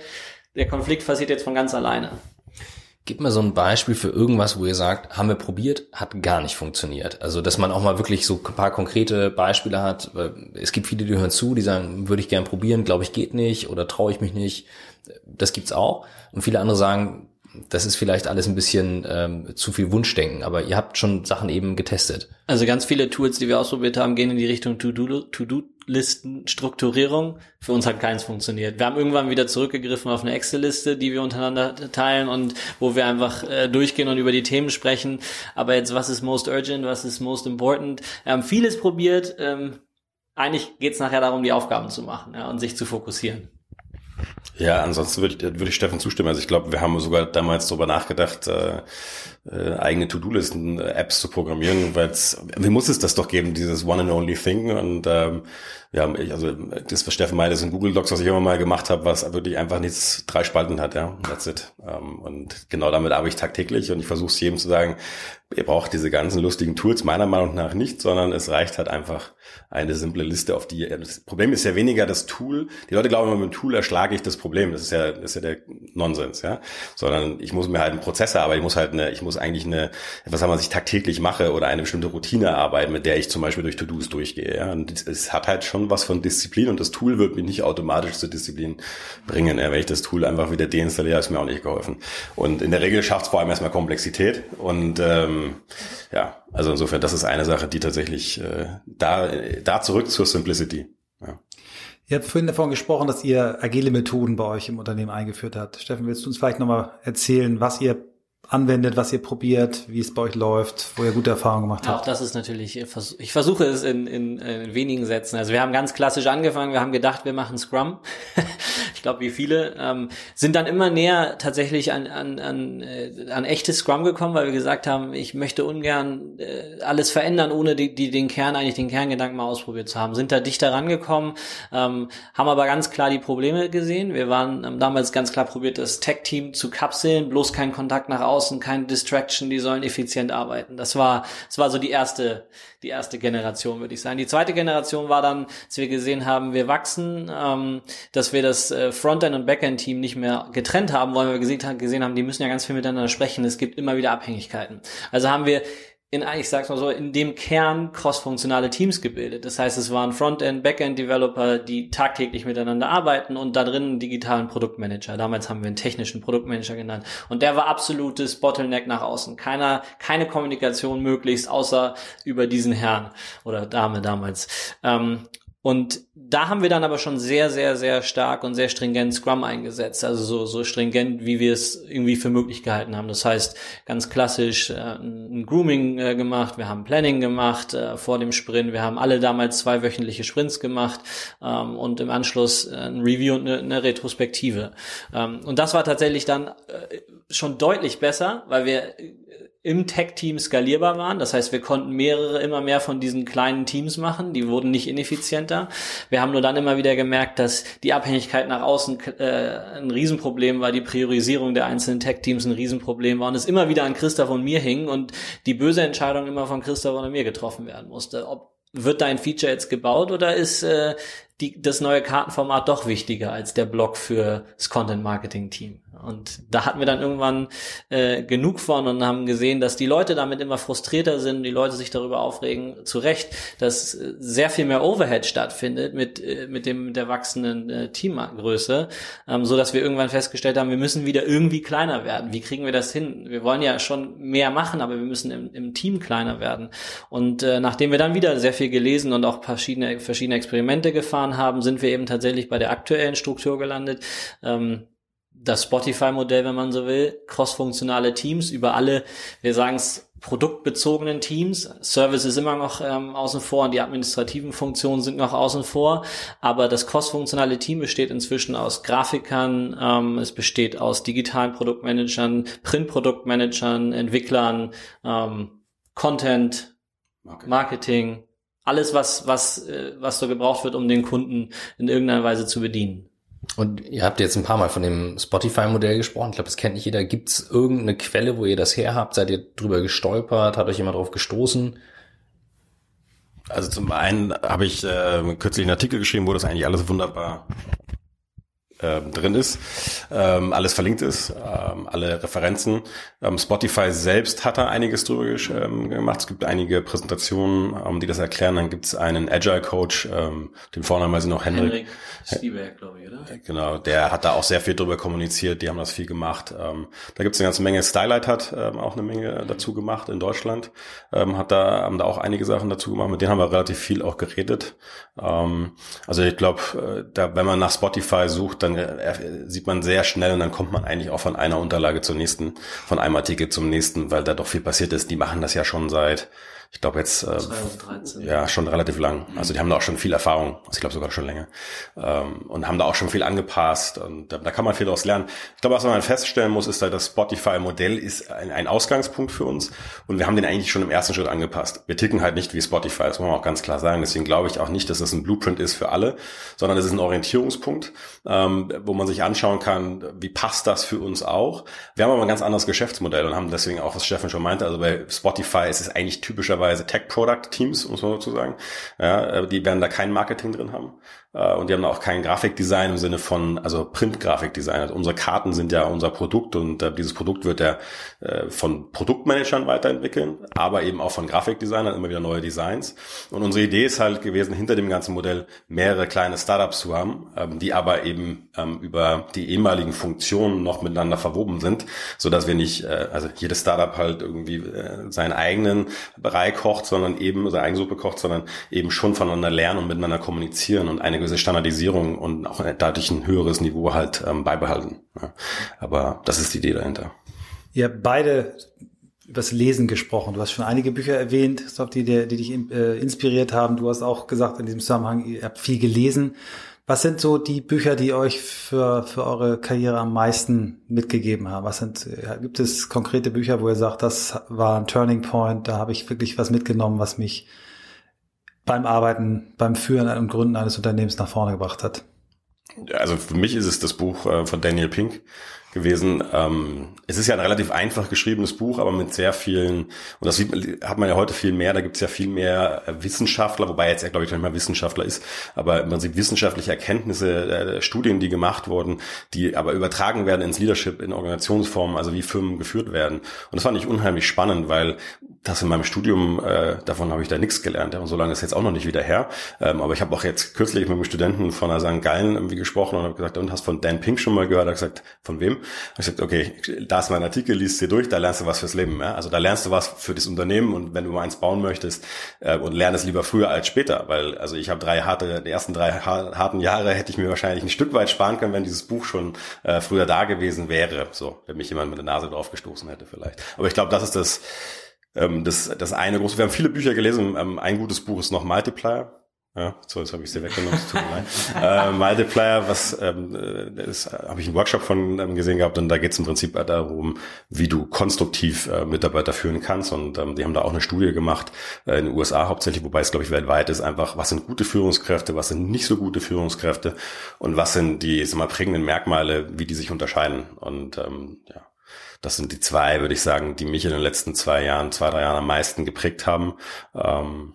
der Konflikt passiert jetzt von ganz alleine. Gib mal so ein Beispiel für irgendwas, wo ihr sagt, haben wir probiert, hat gar nicht funktioniert. Also, dass man auch mal wirklich so ein paar konkrete Beispiele hat. Es gibt viele, die hören zu, die sagen, würde ich gern probieren, glaube ich geht nicht oder traue ich mich nicht. Das gibt's auch. Und viele andere sagen, das ist vielleicht alles ein bisschen ähm, zu viel Wunschdenken, aber ihr habt schon Sachen eben getestet. Also ganz viele Tools, die wir ausprobiert haben, gehen in die Richtung To-Do-Listen-Strukturierung. Für uns hat keins funktioniert. Wir haben irgendwann wieder zurückgegriffen auf eine Excel-Liste, die wir untereinander teilen und wo wir einfach äh, durchgehen und über die Themen sprechen. Aber jetzt, was ist most urgent, was ist most important? Wir haben vieles probiert. Ähm, eigentlich geht es nachher darum, die Aufgaben zu machen ja, und sich zu fokussieren. Ja, ansonsten würde ich, würde ich Steffen zustimmen. Also ich glaube, wir haben sogar damals darüber nachgedacht, äh, äh, eigene To-Do-Listen-Apps zu programmieren, weil wie muss es das doch geben, dieses One and Only Thing. Und ähm, ja, also das, was Steffen meinte, ist ein Google Docs, was ich immer mal gemacht habe, was wirklich einfach nichts drei Spalten hat, ja. That's it. Ähm, und genau damit arbeite ich tagtäglich und ich versuche es jedem zu sagen, ihr braucht diese ganzen lustigen Tools meiner Meinung nach nicht, sondern es reicht halt einfach eine simple Liste, auf die das Problem ist ja weniger das Tool. Die Leute glauben immer, mit dem Tool erschlage ich das Problem. Das ist ja, das ist ja der Nonsens, ja. Sondern ich muss mir halt einen Prozessor, aber ich muss halt eine, ich muss eigentlich eine, was haben wir sich tagtäglich mache oder eine bestimmte Routine arbeiten, mit der ich zum Beispiel durch To-Dos durchgehe. Ja? Und es hat halt schon was von Disziplin und das Tool wird mich nicht automatisch zur Disziplin bringen. Ja? Wenn ich das Tool einfach wieder deinstalliere, ist mir auch nicht geholfen. Und in der Regel schafft es vor allem erstmal Komplexität und ähm, ja, also insofern, das ist eine Sache, die tatsächlich äh, da, da zurück zur Simplicity. Ja. Ihr habt vorhin davon gesprochen, dass ihr agile Methoden bei euch im Unternehmen eingeführt habt. Steffen, willst du uns vielleicht nochmal erzählen, was ihr anwendet, was ihr probiert, wie es bei euch läuft, wo ihr gute Erfahrungen gemacht habt. Auch das ist natürlich, ich versuche es in, in, in wenigen Sätzen. Also wir haben ganz klassisch angefangen, wir haben gedacht, wir machen Scrum. ich glaube, wie viele, ähm, sind dann immer näher tatsächlich an, an, an, äh, an echtes Scrum gekommen, weil wir gesagt haben, ich möchte ungern äh, alles verändern, ohne die, die, den Kern, eigentlich den Kerngedanken mal ausprobiert zu haben. Sind da dichter rangekommen, ähm, haben aber ganz klar die Probleme gesehen. Wir waren haben damals ganz klar probiert, das Tech-Team zu kapseln, bloß keinen Kontakt nach außen außen, keine Distraction, die sollen effizient arbeiten. Das war, das war so die erste, die erste Generation, würde ich sagen. Die zweite Generation war dann, dass wir gesehen haben, wir wachsen, ähm, dass wir das äh, Frontend- und Backend-Team nicht mehr getrennt haben, weil wir gesehen, gesehen haben, die müssen ja ganz viel miteinander sprechen. Es gibt immer wieder Abhängigkeiten. Also haben wir in, ich sag's mal so, in dem Kern cross-funktionale Teams gebildet. Das heißt, es waren Frontend, Backend-Developer, die tagtäglich miteinander arbeiten und da drin einen digitalen Produktmanager. Damals haben wir einen technischen Produktmanager genannt. Und der war absolutes Bottleneck nach außen. Keiner, keine Kommunikation möglichst, außer über diesen Herrn oder Dame damals. Ähm, und da haben wir dann aber schon sehr, sehr, sehr stark und sehr stringent Scrum eingesetzt. Also so, so stringent, wie wir es irgendwie für möglich gehalten haben. Das heißt, ganz klassisch äh, ein Grooming äh, gemacht, wir haben Planning gemacht äh, vor dem Sprint, wir haben alle damals zwei wöchentliche Sprints gemacht ähm, und im Anschluss äh, ein Review und eine, eine Retrospektive. Ähm, und das war tatsächlich dann äh, schon deutlich besser, weil wir im Tech-Team skalierbar waren. Das heißt, wir konnten mehrere, immer mehr von diesen kleinen Teams machen. Die wurden nicht ineffizienter. Wir haben nur dann immer wieder gemerkt, dass die Abhängigkeit nach außen äh, ein Riesenproblem war, die Priorisierung der einzelnen Tech-Teams ein Riesenproblem war und es immer wieder an Christoph und mir hing und die böse Entscheidung immer von Christoph und mir getroffen werden musste. Ob wird dein Feature jetzt gebaut oder ist äh, die, das neue Kartenformat doch wichtiger als der Blog für das Content Marketing Team. Und da hatten wir dann irgendwann äh, genug von und haben gesehen, dass die Leute damit immer frustrierter sind, die Leute sich darüber aufregen, zu Recht, dass äh, sehr viel mehr Overhead stattfindet mit, äh, mit dem mit der wachsenden äh, Teamgröße, ähm, so dass wir irgendwann festgestellt haben, wir müssen wieder irgendwie kleiner werden. Wie kriegen wir das hin? Wir wollen ja schon mehr machen, aber wir müssen im, im Team kleiner werden. Und äh, nachdem wir dann wieder sehr viel gelesen und auch verschiedene verschiedene Experimente gefahren haben, sind wir eben tatsächlich bei der aktuellen Struktur gelandet. Ähm, das Spotify-Modell, wenn man so will, cross-funktionale Teams über alle, wir sagen es, produktbezogenen Teams. Service ist immer noch ähm, außen vor und die administrativen Funktionen sind noch außen vor. Aber das cross-funktionale Team besteht inzwischen aus Grafikern, ähm, es besteht aus digitalen Produktmanagern, Print-Produktmanagern, Entwicklern, ähm, Content, Marketing, Marketing alles, was, was, äh, was so gebraucht wird, um den Kunden in irgendeiner Weise zu bedienen. Und ihr habt jetzt ein paar Mal von dem Spotify-Modell gesprochen. Ich glaube, das kennt nicht jeder. Gibt es irgendeine Quelle, wo ihr das her habt? Seid ihr drüber gestolpert? Hat euch jemand drauf gestoßen? Also zum einen habe ich äh, kürzlich einen Artikel geschrieben, wo das eigentlich alles wunderbar ähm, drin ist, ähm, alles verlinkt ist, ähm, alle Referenzen. Ähm, Spotify selbst hat da einiges drüber ähm, gemacht. Es gibt einige Präsentationen, ähm, die das erklären. Dann gibt es einen Agile Coach, ähm, den Vornamen weiß ich noch, Henrik. Henrik Stieberg, glaube ich, oder? Genau, der hat da auch sehr viel drüber kommuniziert. Die haben das viel gemacht. Ähm, da gibt es eine ganze Menge. Stylight hat ähm, auch eine Menge dazu gemacht in Deutschland. Ähm, hat da haben da auch einige Sachen dazu gemacht. Mit denen haben wir relativ viel auch geredet. Ähm, also ich glaube, äh, da wenn man nach Spotify sucht, dann äh, sieht man sehr schnell und dann kommt man eigentlich auch von einer Unterlage zur nächsten, von einem Artikel zum nächsten, weil da doch viel passiert ist. Die machen das ja schon seit ich glaube jetzt äh, 2013. ja schon relativ lang. Also die haben da auch schon viel Erfahrung, also ich glaube sogar schon länger ähm, und haben da auch schon viel angepasst und da, da kann man viel daraus lernen. Ich glaube, was man feststellen muss, ist, dass das Spotify-Modell ist ein, ein Ausgangspunkt für uns und wir haben den eigentlich schon im ersten Schritt angepasst. Wir ticken halt nicht wie Spotify, das muss man auch ganz klar sagen. Deswegen glaube ich auch nicht, dass das ein Blueprint ist für alle, sondern es ist ein Orientierungspunkt, ähm, wo man sich anschauen kann, wie passt das für uns auch. Wir haben aber ein ganz anderes Geschäftsmodell und haben deswegen auch, was Steffen schon meinte, also bei Spotify ist es eigentlich typischer klassischerweise Tech-Product-Teams, muss man dazu sagen. Ja, die werden da kein Marketing drin haben. Äh, und die haben auch kein Grafikdesign im Sinne von, also Print-Grafikdesign. Also unsere Karten sind ja unser Produkt und äh, dieses Produkt wird ja äh, von Produktmanagern weiterentwickeln, aber eben auch von Grafikdesignern immer wieder neue Designs. Und unsere Idee ist halt gewesen, hinter dem ganzen Modell mehrere kleine Startups zu haben, ähm, die aber eben ähm, über die ehemaligen Funktionen noch miteinander verwoben sind, so dass wir nicht, äh, also jedes Startup halt irgendwie äh, seinen eigenen Brei kocht, sondern eben seine eigene Suppe kocht, sondern eben schon voneinander lernen und miteinander kommunizieren und eine gewisse Standardisierung und auch dadurch ein höheres Niveau halt ähm, beibehalten. Ja. Aber das ist die Idee dahinter. Ihr habt beide übers Lesen gesprochen. Du hast schon einige Bücher erwähnt, die, die dich äh, inspiriert haben. Du hast auch gesagt in diesem Zusammenhang, ihr habt viel gelesen. Was sind so die Bücher, die euch für, für eure Karriere am meisten mitgegeben haben? Was sind, äh, gibt es konkrete Bücher, wo ihr sagt, das war ein Turning Point, da habe ich wirklich was mitgenommen, was mich beim Arbeiten, beim Führen und Gründen eines Unternehmens nach vorne gebracht hat? Also für mich ist es das Buch äh, von Daniel Pink, gewesen. Ähm, es ist ja ein relativ einfach geschriebenes Buch, aber mit sehr vielen, und das sieht, hat man ja heute viel mehr, da gibt es ja viel mehr äh, Wissenschaftler, wobei jetzt er, glaube ich, nicht mehr Wissenschaftler ist, aber im Prinzip wissenschaftliche Erkenntnisse, äh, Studien, die gemacht wurden, die aber übertragen werden ins Leadership, in Organisationsformen, also wie Firmen geführt werden. Und das fand ich unheimlich spannend, weil das in meinem Studium, äh, davon habe ich da nichts gelernt. Ja, und so lange ist jetzt auch noch nicht wieder her. Ähm, aber ich habe auch jetzt kürzlich mit einem Studenten von der St. Gallen irgendwie gesprochen und habe gesagt, und hast von Dan Pink schon mal gehört? Er hat gesagt, von wem? Ich gesagt, okay, da ist mein Artikel, liest dir durch, da lernst du was fürs Leben. Ja? Also da lernst du was für das Unternehmen und wenn du mal eins bauen möchtest äh, und lern es lieber früher als später, weil also ich habe drei harte, die ersten drei harten Jahre hätte ich mir wahrscheinlich ein Stück weit sparen können, wenn dieses Buch schon äh, früher da gewesen wäre. So, wenn mich jemand mit der Nase drauf gestoßen hätte vielleicht. Aber ich glaube, das ist das, ähm, das, das eine große. Wir haben viele Bücher gelesen. Ähm, ein gutes Buch ist noch Multiplier ja, so, jetzt habe ich sie weggenommen. Tut mir leid. äh, Multiplier, was ähm, das habe ich einen Workshop von ähm, gesehen gehabt und da geht es im Prinzip darum, wie du konstruktiv äh, Mitarbeiter führen kannst und ähm, die haben da auch eine Studie gemacht äh, in den USA hauptsächlich, wobei es glaube ich weltweit ist, einfach was sind gute Führungskräfte, was sind nicht so gute Führungskräfte und was sind die sag mal, prägenden Merkmale, wie die sich unterscheiden und ähm, ja. Das sind die zwei, würde ich sagen, die mich in den letzten zwei Jahren, zwei, drei Jahren am meisten geprägt haben. Ähm,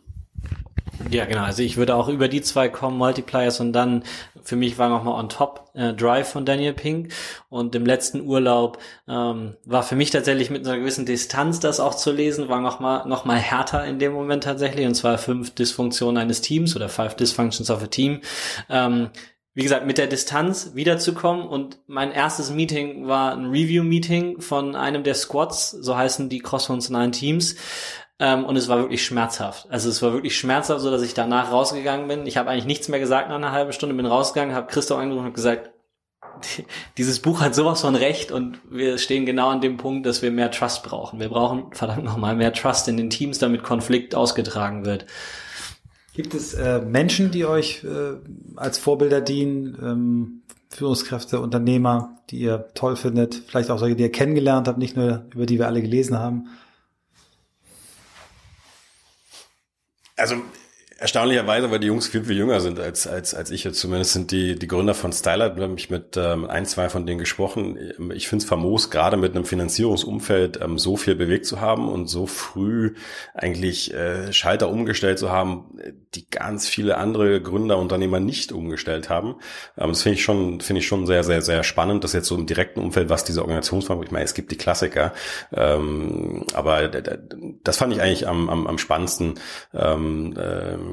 ja, genau. Also ich würde auch über die zwei kommen, Multipliers und dann für mich war noch mal on top äh, Drive von Daniel Pink und im letzten Urlaub ähm, war für mich tatsächlich mit einer gewissen Distanz das auch zu lesen, war noch mal noch mal härter in dem Moment tatsächlich und zwar fünf Dysfunktionen eines Teams oder Five Dysfunctions of a Team. Ähm, wie gesagt, mit der Distanz wiederzukommen und mein erstes Meeting war ein Review-Meeting von einem der Squads, so heißen die Crossroads 9 Teams. Ähm, und es war wirklich schmerzhaft. Also es war wirklich schmerzhaft, so dass ich danach rausgegangen bin. Ich habe eigentlich nichts mehr gesagt nach einer halben Stunde, bin rausgegangen, habe Christoph angerufen und gesagt, dieses Buch hat sowas von recht und wir stehen genau an dem Punkt, dass wir mehr Trust brauchen. Wir brauchen verdammt nochmal mehr Trust in den Teams, damit Konflikt ausgetragen wird. Gibt es äh, Menschen, die euch äh, als Vorbilder dienen, ähm, Führungskräfte, Unternehmer, die ihr toll findet, vielleicht auch solche, die ihr kennengelernt habt, nicht nur über die wir alle gelesen haben? Also Erstaunlicherweise, weil die Jungs viel, viel jünger sind als, als, als ich jetzt zumindest, sind die, die Gründer von Styler, habe ich mit ähm, ein, zwei von denen gesprochen. Ich finde es famos, gerade mit einem Finanzierungsumfeld ähm, so viel bewegt zu haben und so früh eigentlich äh, Schalter umgestellt zu haben, die ganz viele andere Gründer, Unternehmer nicht umgestellt haben. Ähm, das finde ich schon, finde ich schon sehr, sehr, sehr spannend, dass jetzt so im direkten Umfeld, was diese Organisationsform, ich meine, es gibt die Klassiker, ähm, aber das fand ich eigentlich am, am, am spannendsten. Ähm, ähm,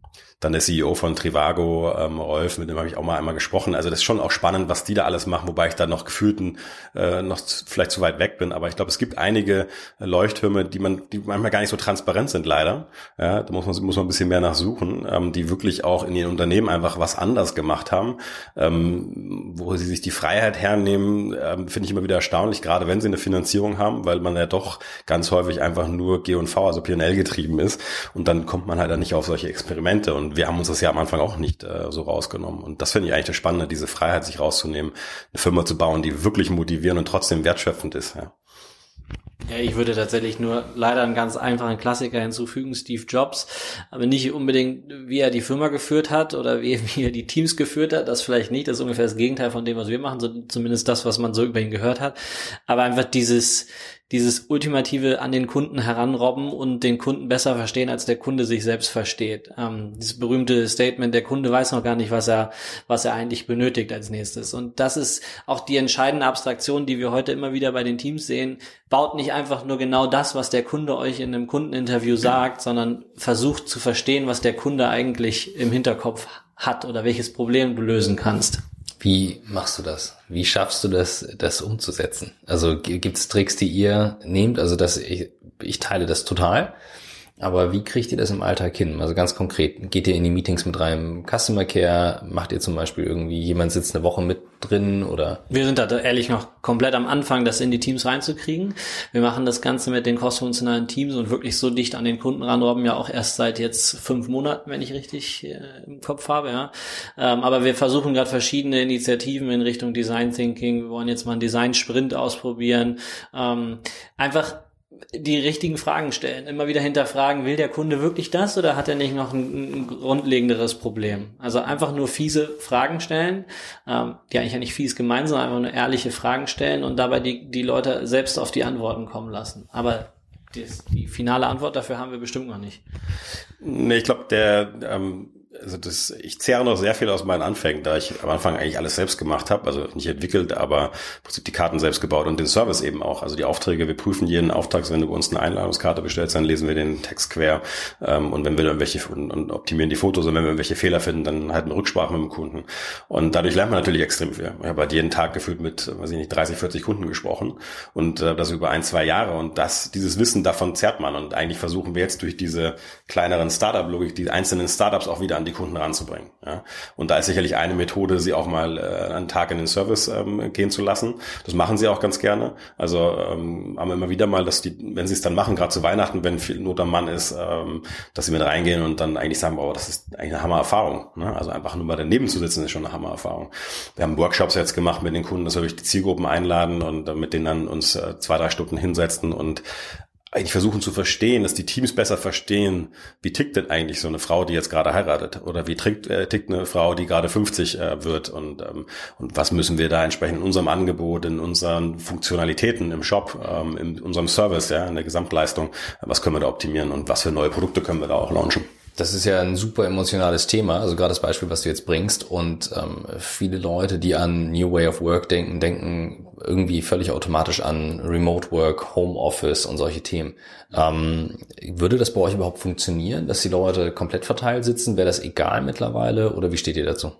dann der CEO von Trivago, ähm, Rolf, mit dem habe ich auch mal einmal gesprochen. Also das ist schon auch spannend, was die da alles machen, wobei ich da noch gefühlten äh, noch vielleicht zu weit weg bin. Aber ich glaube, es gibt einige Leuchttürme, die man, die manchmal gar nicht so transparent sind, leider. Ja, da muss man muss man ein bisschen mehr nachsuchen, ähm, die wirklich auch in ihren Unternehmen einfach was anders gemacht haben, ähm, wo sie sich die Freiheit hernehmen, ähm, finde ich immer wieder erstaunlich, gerade wenn sie eine Finanzierung haben, weil man ja doch ganz häufig einfach nur G&V, also P&L getrieben ist und dann kommt man halt dann nicht auf solche Experimente und wir haben uns das ja am Anfang auch nicht äh, so rausgenommen. Und das finde ich eigentlich das Spannende, diese Freiheit, sich rauszunehmen, eine Firma zu bauen, die wirklich motivieren und trotzdem wertschöpfend ist. Ja. Ja, ich würde tatsächlich nur leider einen ganz einfachen Klassiker hinzufügen, Steve Jobs, aber nicht unbedingt, wie er die Firma geführt hat oder wie, wie er die Teams geführt hat, das vielleicht nicht, das ist ungefähr das Gegenteil von dem, was wir machen, so, zumindest das, was man so über ihn gehört hat, aber einfach dieses, dieses ultimative an den Kunden heranrobben und den Kunden besser verstehen, als der Kunde sich selbst versteht. Ähm, dieses berühmte Statement, der Kunde weiß noch gar nicht, was er, was er eigentlich benötigt als nächstes. Und das ist auch die entscheidende Abstraktion, die wir heute immer wieder bei den Teams sehen. Baut nicht einfach nur genau das, was der Kunde euch in einem Kundeninterview sagt, sondern versucht zu verstehen, was der Kunde eigentlich im Hinterkopf hat oder welches Problem du lösen kannst. Wie machst du das? Wie schaffst du das, das umzusetzen? Also gibt es Tricks, die ihr nehmt? Also das, ich, ich teile das total. Aber wie kriegt ihr das im Alltag hin? Also ganz konkret, geht ihr in die Meetings mit reinem Customer Care? Macht ihr zum Beispiel irgendwie, jemand sitzt eine Woche mit drin oder? Wir sind da ehrlich noch komplett am Anfang, das in die Teams reinzukriegen. Wir machen das Ganze mit den crossfunktionalen Teams und wirklich so dicht an den Kunden ranrobben, ja auch erst seit jetzt fünf Monaten, wenn ich richtig äh, im Kopf habe, ja. Ähm, aber wir versuchen gerade verschiedene Initiativen in Richtung Design Thinking. Wir wollen jetzt mal einen Design Sprint ausprobieren. Ähm, einfach die richtigen Fragen stellen, immer wieder hinterfragen, will der Kunde wirklich das oder hat er nicht noch ein, ein grundlegenderes Problem? Also einfach nur fiese Fragen stellen, ähm, die eigentlich ja nicht fies gemeint sind, einfach nur ehrliche Fragen stellen und dabei die, die Leute selbst auf die Antworten kommen lassen. Aber die, die finale Antwort dafür haben wir bestimmt noch nicht. Nee, ich glaube, der ähm also das, ich zehre noch sehr viel aus meinen Anfängen, da ich am Anfang eigentlich alles selbst gemacht habe, also nicht entwickelt, aber die Karten selbst gebaut und den Service eben auch. Also die Aufträge, wir prüfen jeden Auftrag, wenn du bei uns eine Einladungskarte bestellst, dann lesen wir den Text quer ähm, und wenn wir dann welche und, und optimieren die Fotos und wenn wir irgendwelche Fehler finden, dann halten wir Rücksprache mit dem Kunden. Und dadurch lernt man natürlich extrem viel. Ich habe halt jeden Tag gefühlt mit, weiß ich nicht, 30, 40 Kunden gesprochen und äh, das über ein, zwei Jahre und das, dieses Wissen davon zerrt man und eigentlich versuchen wir jetzt durch diese kleineren Startup-Logik die einzelnen Startups auch wieder an die Kunden ranzubringen. Ja. Und da ist sicherlich eine Methode, sie auch mal äh, einen Tag in den Service ähm, gehen zu lassen. Das machen sie auch ganz gerne. Also ähm, haben wir immer wieder mal, dass die, wenn sie es dann machen, gerade zu Weihnachten, wenn viel Not am Mann ist, ähm, dass sie mit reingehen und dann eigentlich sagen, oh, das ist eigentlich eine Hammererfahrung. Ne? Also einfach nur mal daneben zu sitzen, ist schon eine Hammererfahrung. Wir haben Workshops jetzt gemacht mit den Kunden, dass wir durch die Zielgruppen einladen und äh, mit denen dann uns äh, zwei, drei Stunden hinsetzen und eigentlich versuchen zu verstehen, dass die Teams besser verstehen, wie tickt denn eigentlich so eine Frau, die jetzt gerade heiratet oder wie tickt, äh, tickt eine Frau, die gerade 50 äh, wird und, ähm, und was müssen wir da entsprechend in unserem Angebot, in unseren Funktionalitäten im Shop, ähm, in unserem Service, ja, in der Gesamtleistung, was können wir da optimieren und was für neue Produkte können wir da auch launchen. Das ist ja ein super emotionales Thema, also gerade das Beispiel, was du jetzt bringst. Und ähm, viele Leute, die an New Way of Work denken, denken irgendwie völlig automatisch an Remote Work, Home Office und solche Themen. Ähm, würde das bei euch überhaupt funktionieren, dass die Leute komplett verteilt sitzen? Wäre das egal mittlerweile oder wie steht ihr dazu?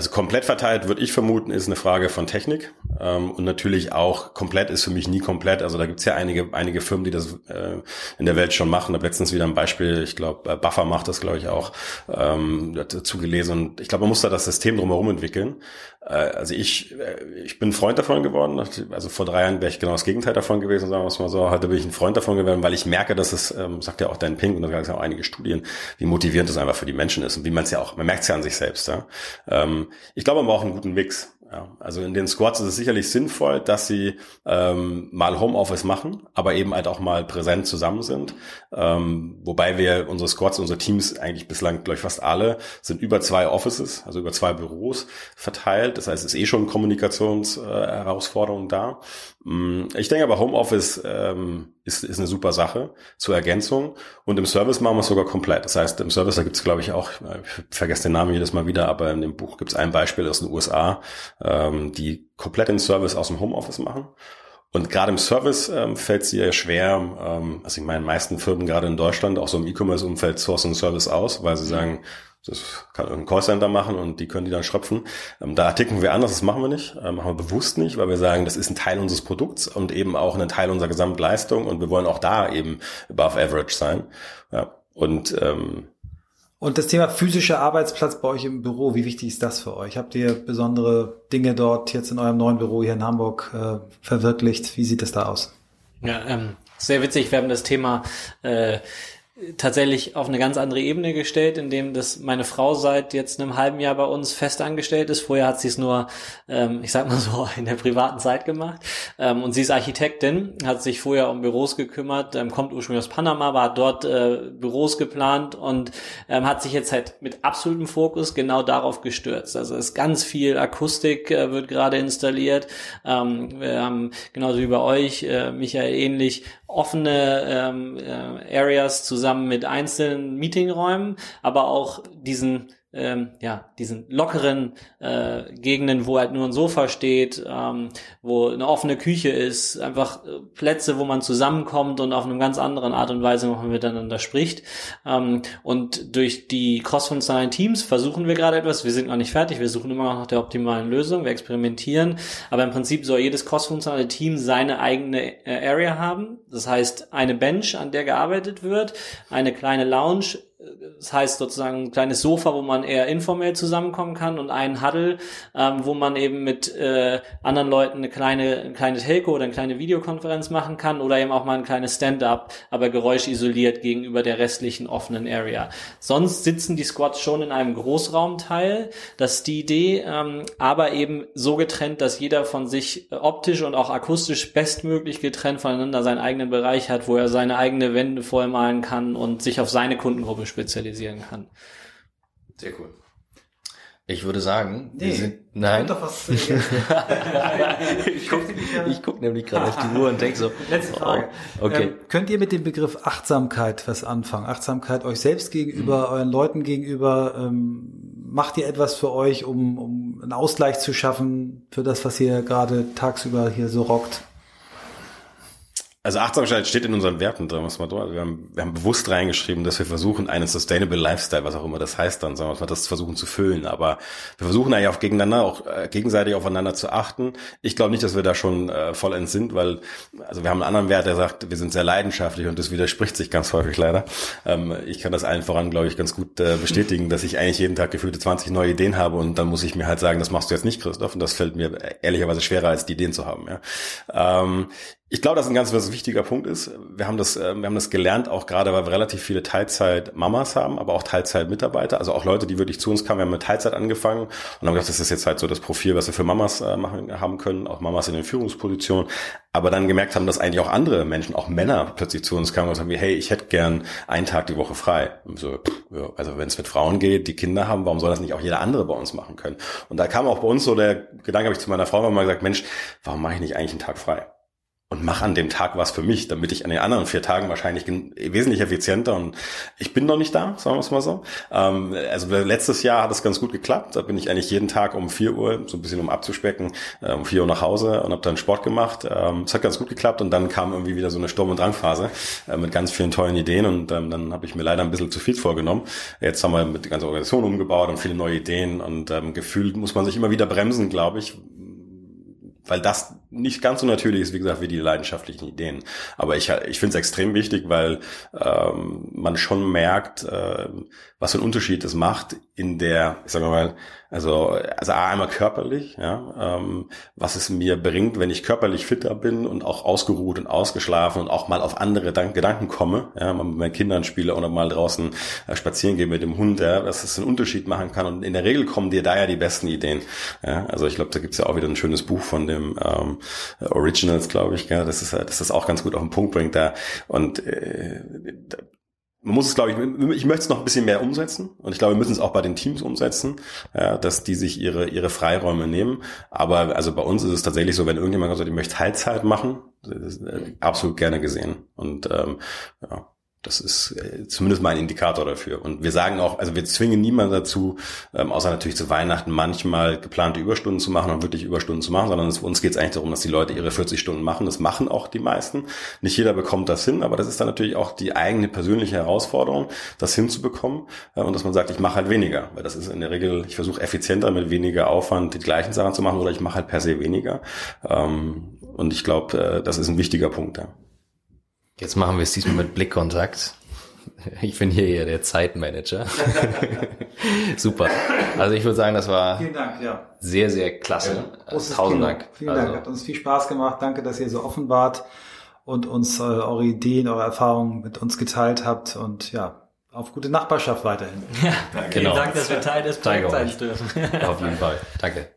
Also komplett verteilt würde ich vermuten, ist eine Frage von Technik. Ähm, und natürlich auch komplett ist für mich nie komplett. Also da gibt's ja einige, einige Firmen, die das äh, in der Welt schon machen. Da habe letztens wieder ein Beispiel, ich glaube, äh, Buffer macht das, glaube ich, auch ähm, dazu gelesen. Und ich glaube, man muss da das System drumherum entwickeln. Äh, also ich, äh, ich bin Freund davon geworden. Also vor drei Jahren wäre ich genau das Gegenteil davon gewesen, sagen wir es mal so. Heute bin ich ein Freund davon geworden, weil ich merke, dass es, ähm, sagt ja auch Dan Pink und da gab es ja auch einige Studien, wie motivierend das einfach für die Menschen ist und wie man es ja auch, man merkt es ja an sich selbst. Ja? Ähm, ich glaube, man braucht einen guten Mix. Ja, also in den Squads ist es sicherlich sinnvoll, dass sie ähm, mal Homeoffice machen, aber eben halt auch mal präsent zusammen sind. Ähm, wobei wir unsere Squads, unsere Teams eigentlich bislang, glaube ich, fast alle sind über zwei Offices, also über zwei Büros verteilt. Das heißt, es ist eh schon Kommunikationsherausforderung äh, da. Mm, ich denke aber, Homeoffice ähm, ist, ist eine super Sache zur Ergänzung. Und im Service machen wir es sogar komplett. Das heißt, im Service, da gibt es, glaube ich, auch, ich vergesse den Namen jedes Mal wieder, aber in dem Buch gibt es ein Beispiel aus den USA, ähm, die komplett den Service aus dem Homeoffice machen. Und gerade im Service ähm, fällt es dir schwer, ähm, also ich meine, meisten Firmen gerade in Deutschland, auch so im E-Commerce-Umfeld, sourcen Service aus, weil sie sagen, das kann ein Callcenter machen und die können die dann schröpfen. Ähm, da ticken wir anders, das machen wir nicht, ähm, machen wir bewusst nicht, weil wir sagen, das ist ein Teil unseres Produkts und eben auch ein Teil unserer Gesamtleistung und wir wollen auch da eben above average sein. Ja. Und ähm, und das Thema physischer Arbeitsplatz bei euch im Büro, wie wichtig ist das für euch? Habt ihr besondere Dinge dort jetzt in eurem neuen Büro hier in Hamburg äh, verwirklicht? Wie sieht es da aus? Ja, ähm, sehr witzig. Wir haben das Thema äh, tatsächlich auf eine ganz andere Ebene gestellt, indem das meine Frau seit jetzt einem halben Jahr bei uns fest angestellt ist. Vorher hat sie es nur, ähm, ich sag mal so, in der privaten Zeit gemacht. Ähm, und sie ist Architektin, hat sich vorher um Büros gekümmert, ähm, kommt ursprünglich aus Panama, hat dort äh, Büros geplant und ähm, hat sich jetzt halt mit absolutem Fokus genau darauf gestürzt. Also es ist ganz viel Akustik äh, wird gerade installiert. Ähm, wir haben genauso wie bei euch, äh, Michael, ähnlich offene ähm, äh, Areas zusammen mit einzelnen Meetingräumen, aber auch diesen ähm, ja, diesen lockeren äh, Gegenden, wo halt nur ein Sofa steht, ähm, wo eine offene Küche ist, einfach äh, Plätze, wo man zusammenkommt und auf eine ganz andere Art und Weise noch miteinander spricht. Ähm, und durch die cross-funktionalen Teams versuchen wir gerade etwas. Wir sind noch nicht fertig, wir suchen immer noch nach der optimalen Lösung, wir experimentieren. Aber im Prinzip soll jedes cross-funktionale Team seine eigene äh, Area haben. Das heißt, eine Bench, an der gearbeitet wird, eine kleine Lounge, das heißt sozusagen ein kleines Sofa, wo man eher informell zusammenkommen kann und einen Huddle, ähm, wo man eben mit äh, anderen Leuten eine kleine, eine kleine Telco oder eine kleine Videokonferenz machen kann oder eben auch mal ein kleines Stand-up, aber geräuschisoliert gegenüber der restlichen offenen Area. Sonst sitzen die Squads schon in einem Großraumteil, das ist die Idee, ähm, aber eben so getrennt, dass jeder von sich optisch und auch akustisch bestmöglich getrennt voneinander seinen eigenen Bereich hat, wo er seine eigene Wände vollmalen kann und sich auf seine Kundengruppe spezialisieren kann. Sehr cool. Ich würde sagen, Nee, wir sind, nein. Doch was, ich gucke guck nämlich gerade auf die Uhr und denke so, Letzte Frage. Oh, okay. Ähm, könnt ihr mit dem Begriff Achtsamkeit was anfangen? Achtsamkeit euch selbst gegenüber, Mhm. euren Leuten gegenüber. Ähm, macht ihr etwas für euch, um, um einen Ausgleich zu schaffen für das, was ihr gerade tagsüber hier so rockt? Also Achtsamkeit steht in unseren Werten drin, was dort. Wir haben, wir haben bewusst reingeschrieben, dass wir versuchen, einen sustainable Lifestyle, was auch immer das heißt, dann sagen wir mal, das versuchen zu füllen. Aber wir versuchen eigentlich auch gegeneinander, auch äh, gegenseitig aufeinander zu achten. Ich glaube nicht, dass wir da schon äh, vollends sind, weil also wir haben einen anderen Wert, der sagt, wir sind sehr leidenschaftlich und das widerspricht sich ganz häufig leider. Ähm, ich kann das allen voran, glaube ich, ganz gut äh, bestätigen, dass ich eigentlich jeden Tag gefühlte 20 neue Ideen habe und dann muss ich mir halt sagen, das machst du jetzt nicht, Christoph, und das fällt mir ehrlicherweise schwerer, als die Ideen zu haben. Ja. Ähm, ich glaube, dass ein ganz was wichtiger Punkt ist. Wir haben das, äh, wir haben das gelernt, auch gerade, weil wir relativ viele Teilzeit-Mamas haben, aber auch Teilzeit-Mitarbeiter, also auch Leute, die wirklich zu uns kamen. Wir haben mit Teilzeit angefangen und haben gedacht, das ist jetzt halt so das Profil, was wir für Mamas äh, machen, haben können, auch Mamas in den Führungspositionen. Aber dann gemerkt haben, dass eigentlich auch andere Menschen, auch Männer, plötzlich zu uns kamen und sagen, hey, ich hätte gern einen Tag die Woche frei. Und so, pff, ja, also wenn es mit Frauen geht, die Kinder haben, warum soll das nicht auch jeder andere bei uns machen können? Und da kam auch bei uns so der Gedanke, habe ich zu meiner Frau mal gesagt, Mensch, warum mache ich nicht eigentlich einen Tag frei? Und mach an dem Tag was für mich, damit ich an den anderen vier Tagen wahrscheinlich wesentlich effizienter und ich bin noch nicht da, sagen wir es mal so. Ähm, also letztes Jahr hat es ganz gut geklappt. Da bin ich eigentlich jeden Tag um vier Uhr, so ein bisschen um abzuspecken, äh, um vier Uhr nach Hause und habe dann Sport gemacht. Ähm, es hat ganz gut geklappt und dann kam irgendwie wieder so eine Sturm- und Drangphase äh, mit ganz vielen tollen Ideen und ähm, dann habe ich mir leider ein bisschen zu viel vorgenommen. Jetzt haben wir mit der ganzen Organisation umgebaut und viele neue Ideen und ähm, gefühlt muss man sich immer wieder bremsen, glaube ich, weil das nicht ganz so natürlich ist, wie gesagt, wie die leidenschaftlichen Ideen. Aber ich, ich finde es extrem wichtig, weil ähm, man schon merkt, äh, was für einen Unterschied es macht in der, ich sage mal, also, also einmal körperlich, ja, ähm, was es mir bringt, wenn ich körperlich fitter bin und auch ausgeruht und ausgeschlafen und auch mal auf andere Dank Gedanken komme, ja, mal mit meinen Kindern spiele oder mal draußen äh, spazieren gehe mit dem Hund, ja, dass es einen Unterschied machen kann. Und in der Regel kommen dir da ja die besten Ideen. Ja, also ich glaube, da gibt's ja auch wieder ein schönes Buch von dem ähm, Originals, glaube ich, ja, das ist, das das auch ganz gut auf den Punkt bringt da. Und äh, man muss es, glaube ich, ich möchte es noch ein bisschen mehr umsetzen und ich glaube, wir müssen es auch bei den Teams umsetzen, ja, dass die sich ihre ihre Freiräume nehmen. Aber also bei uns ist es tatsächlich so, wenn irgendjemand sagt, ich möchte Teilzeit machen, ist absolut gerne gesehen. Und ähm, ja, das ist äh, zumindest mal ein Indikator dafür. Und wir sagen auch, also wir zwingen niemanden dazu, ähm, außer natürlich zu Weihnachten manchmal geplante Überstunden zu machen und wirklich Überstunden zu machen, sondern es, uns geht es eigentlich darum, dass die Leute ihre 40 Stunden machen. Das machen auch die meisten. Nicht jeder bekommt das hin, aber das ist dann natürlich auch die eigene persönliche Herausforderung, das hinzubekommen äh, und dass man sagt, ich mache halt weniger, weil das ist in der Regel, ich versuche effizienter mit weniger Aufwand die gleichen Sachen zu machen oder ich mache halt per se weniger. Ähm, und ich glaube, äh, das ist ein wichtiger Punkt. Ja. Jetzt machen wir es diesmal mit Blickkontakt. Ich bin hier eher der Zeitmanager. Super. Also ich würde sagen, das war Vielen Dank, ja. sehr, sehr klasse. Großes Tausend Kino. Dank. Vielen also, Dank. Hat uns viel Spaß gemacht. Danke, dass ihr so offen wart. und uns äh, eure Ideen, eure Erfahrungen mit uns geteilt habt und ja, auf gute Nachbarschaft weiterhin. Ja, vielen Genau. Dank, dass wir Teil des Danke Projekts sein dürfen. Auf jeden Fall. Danke.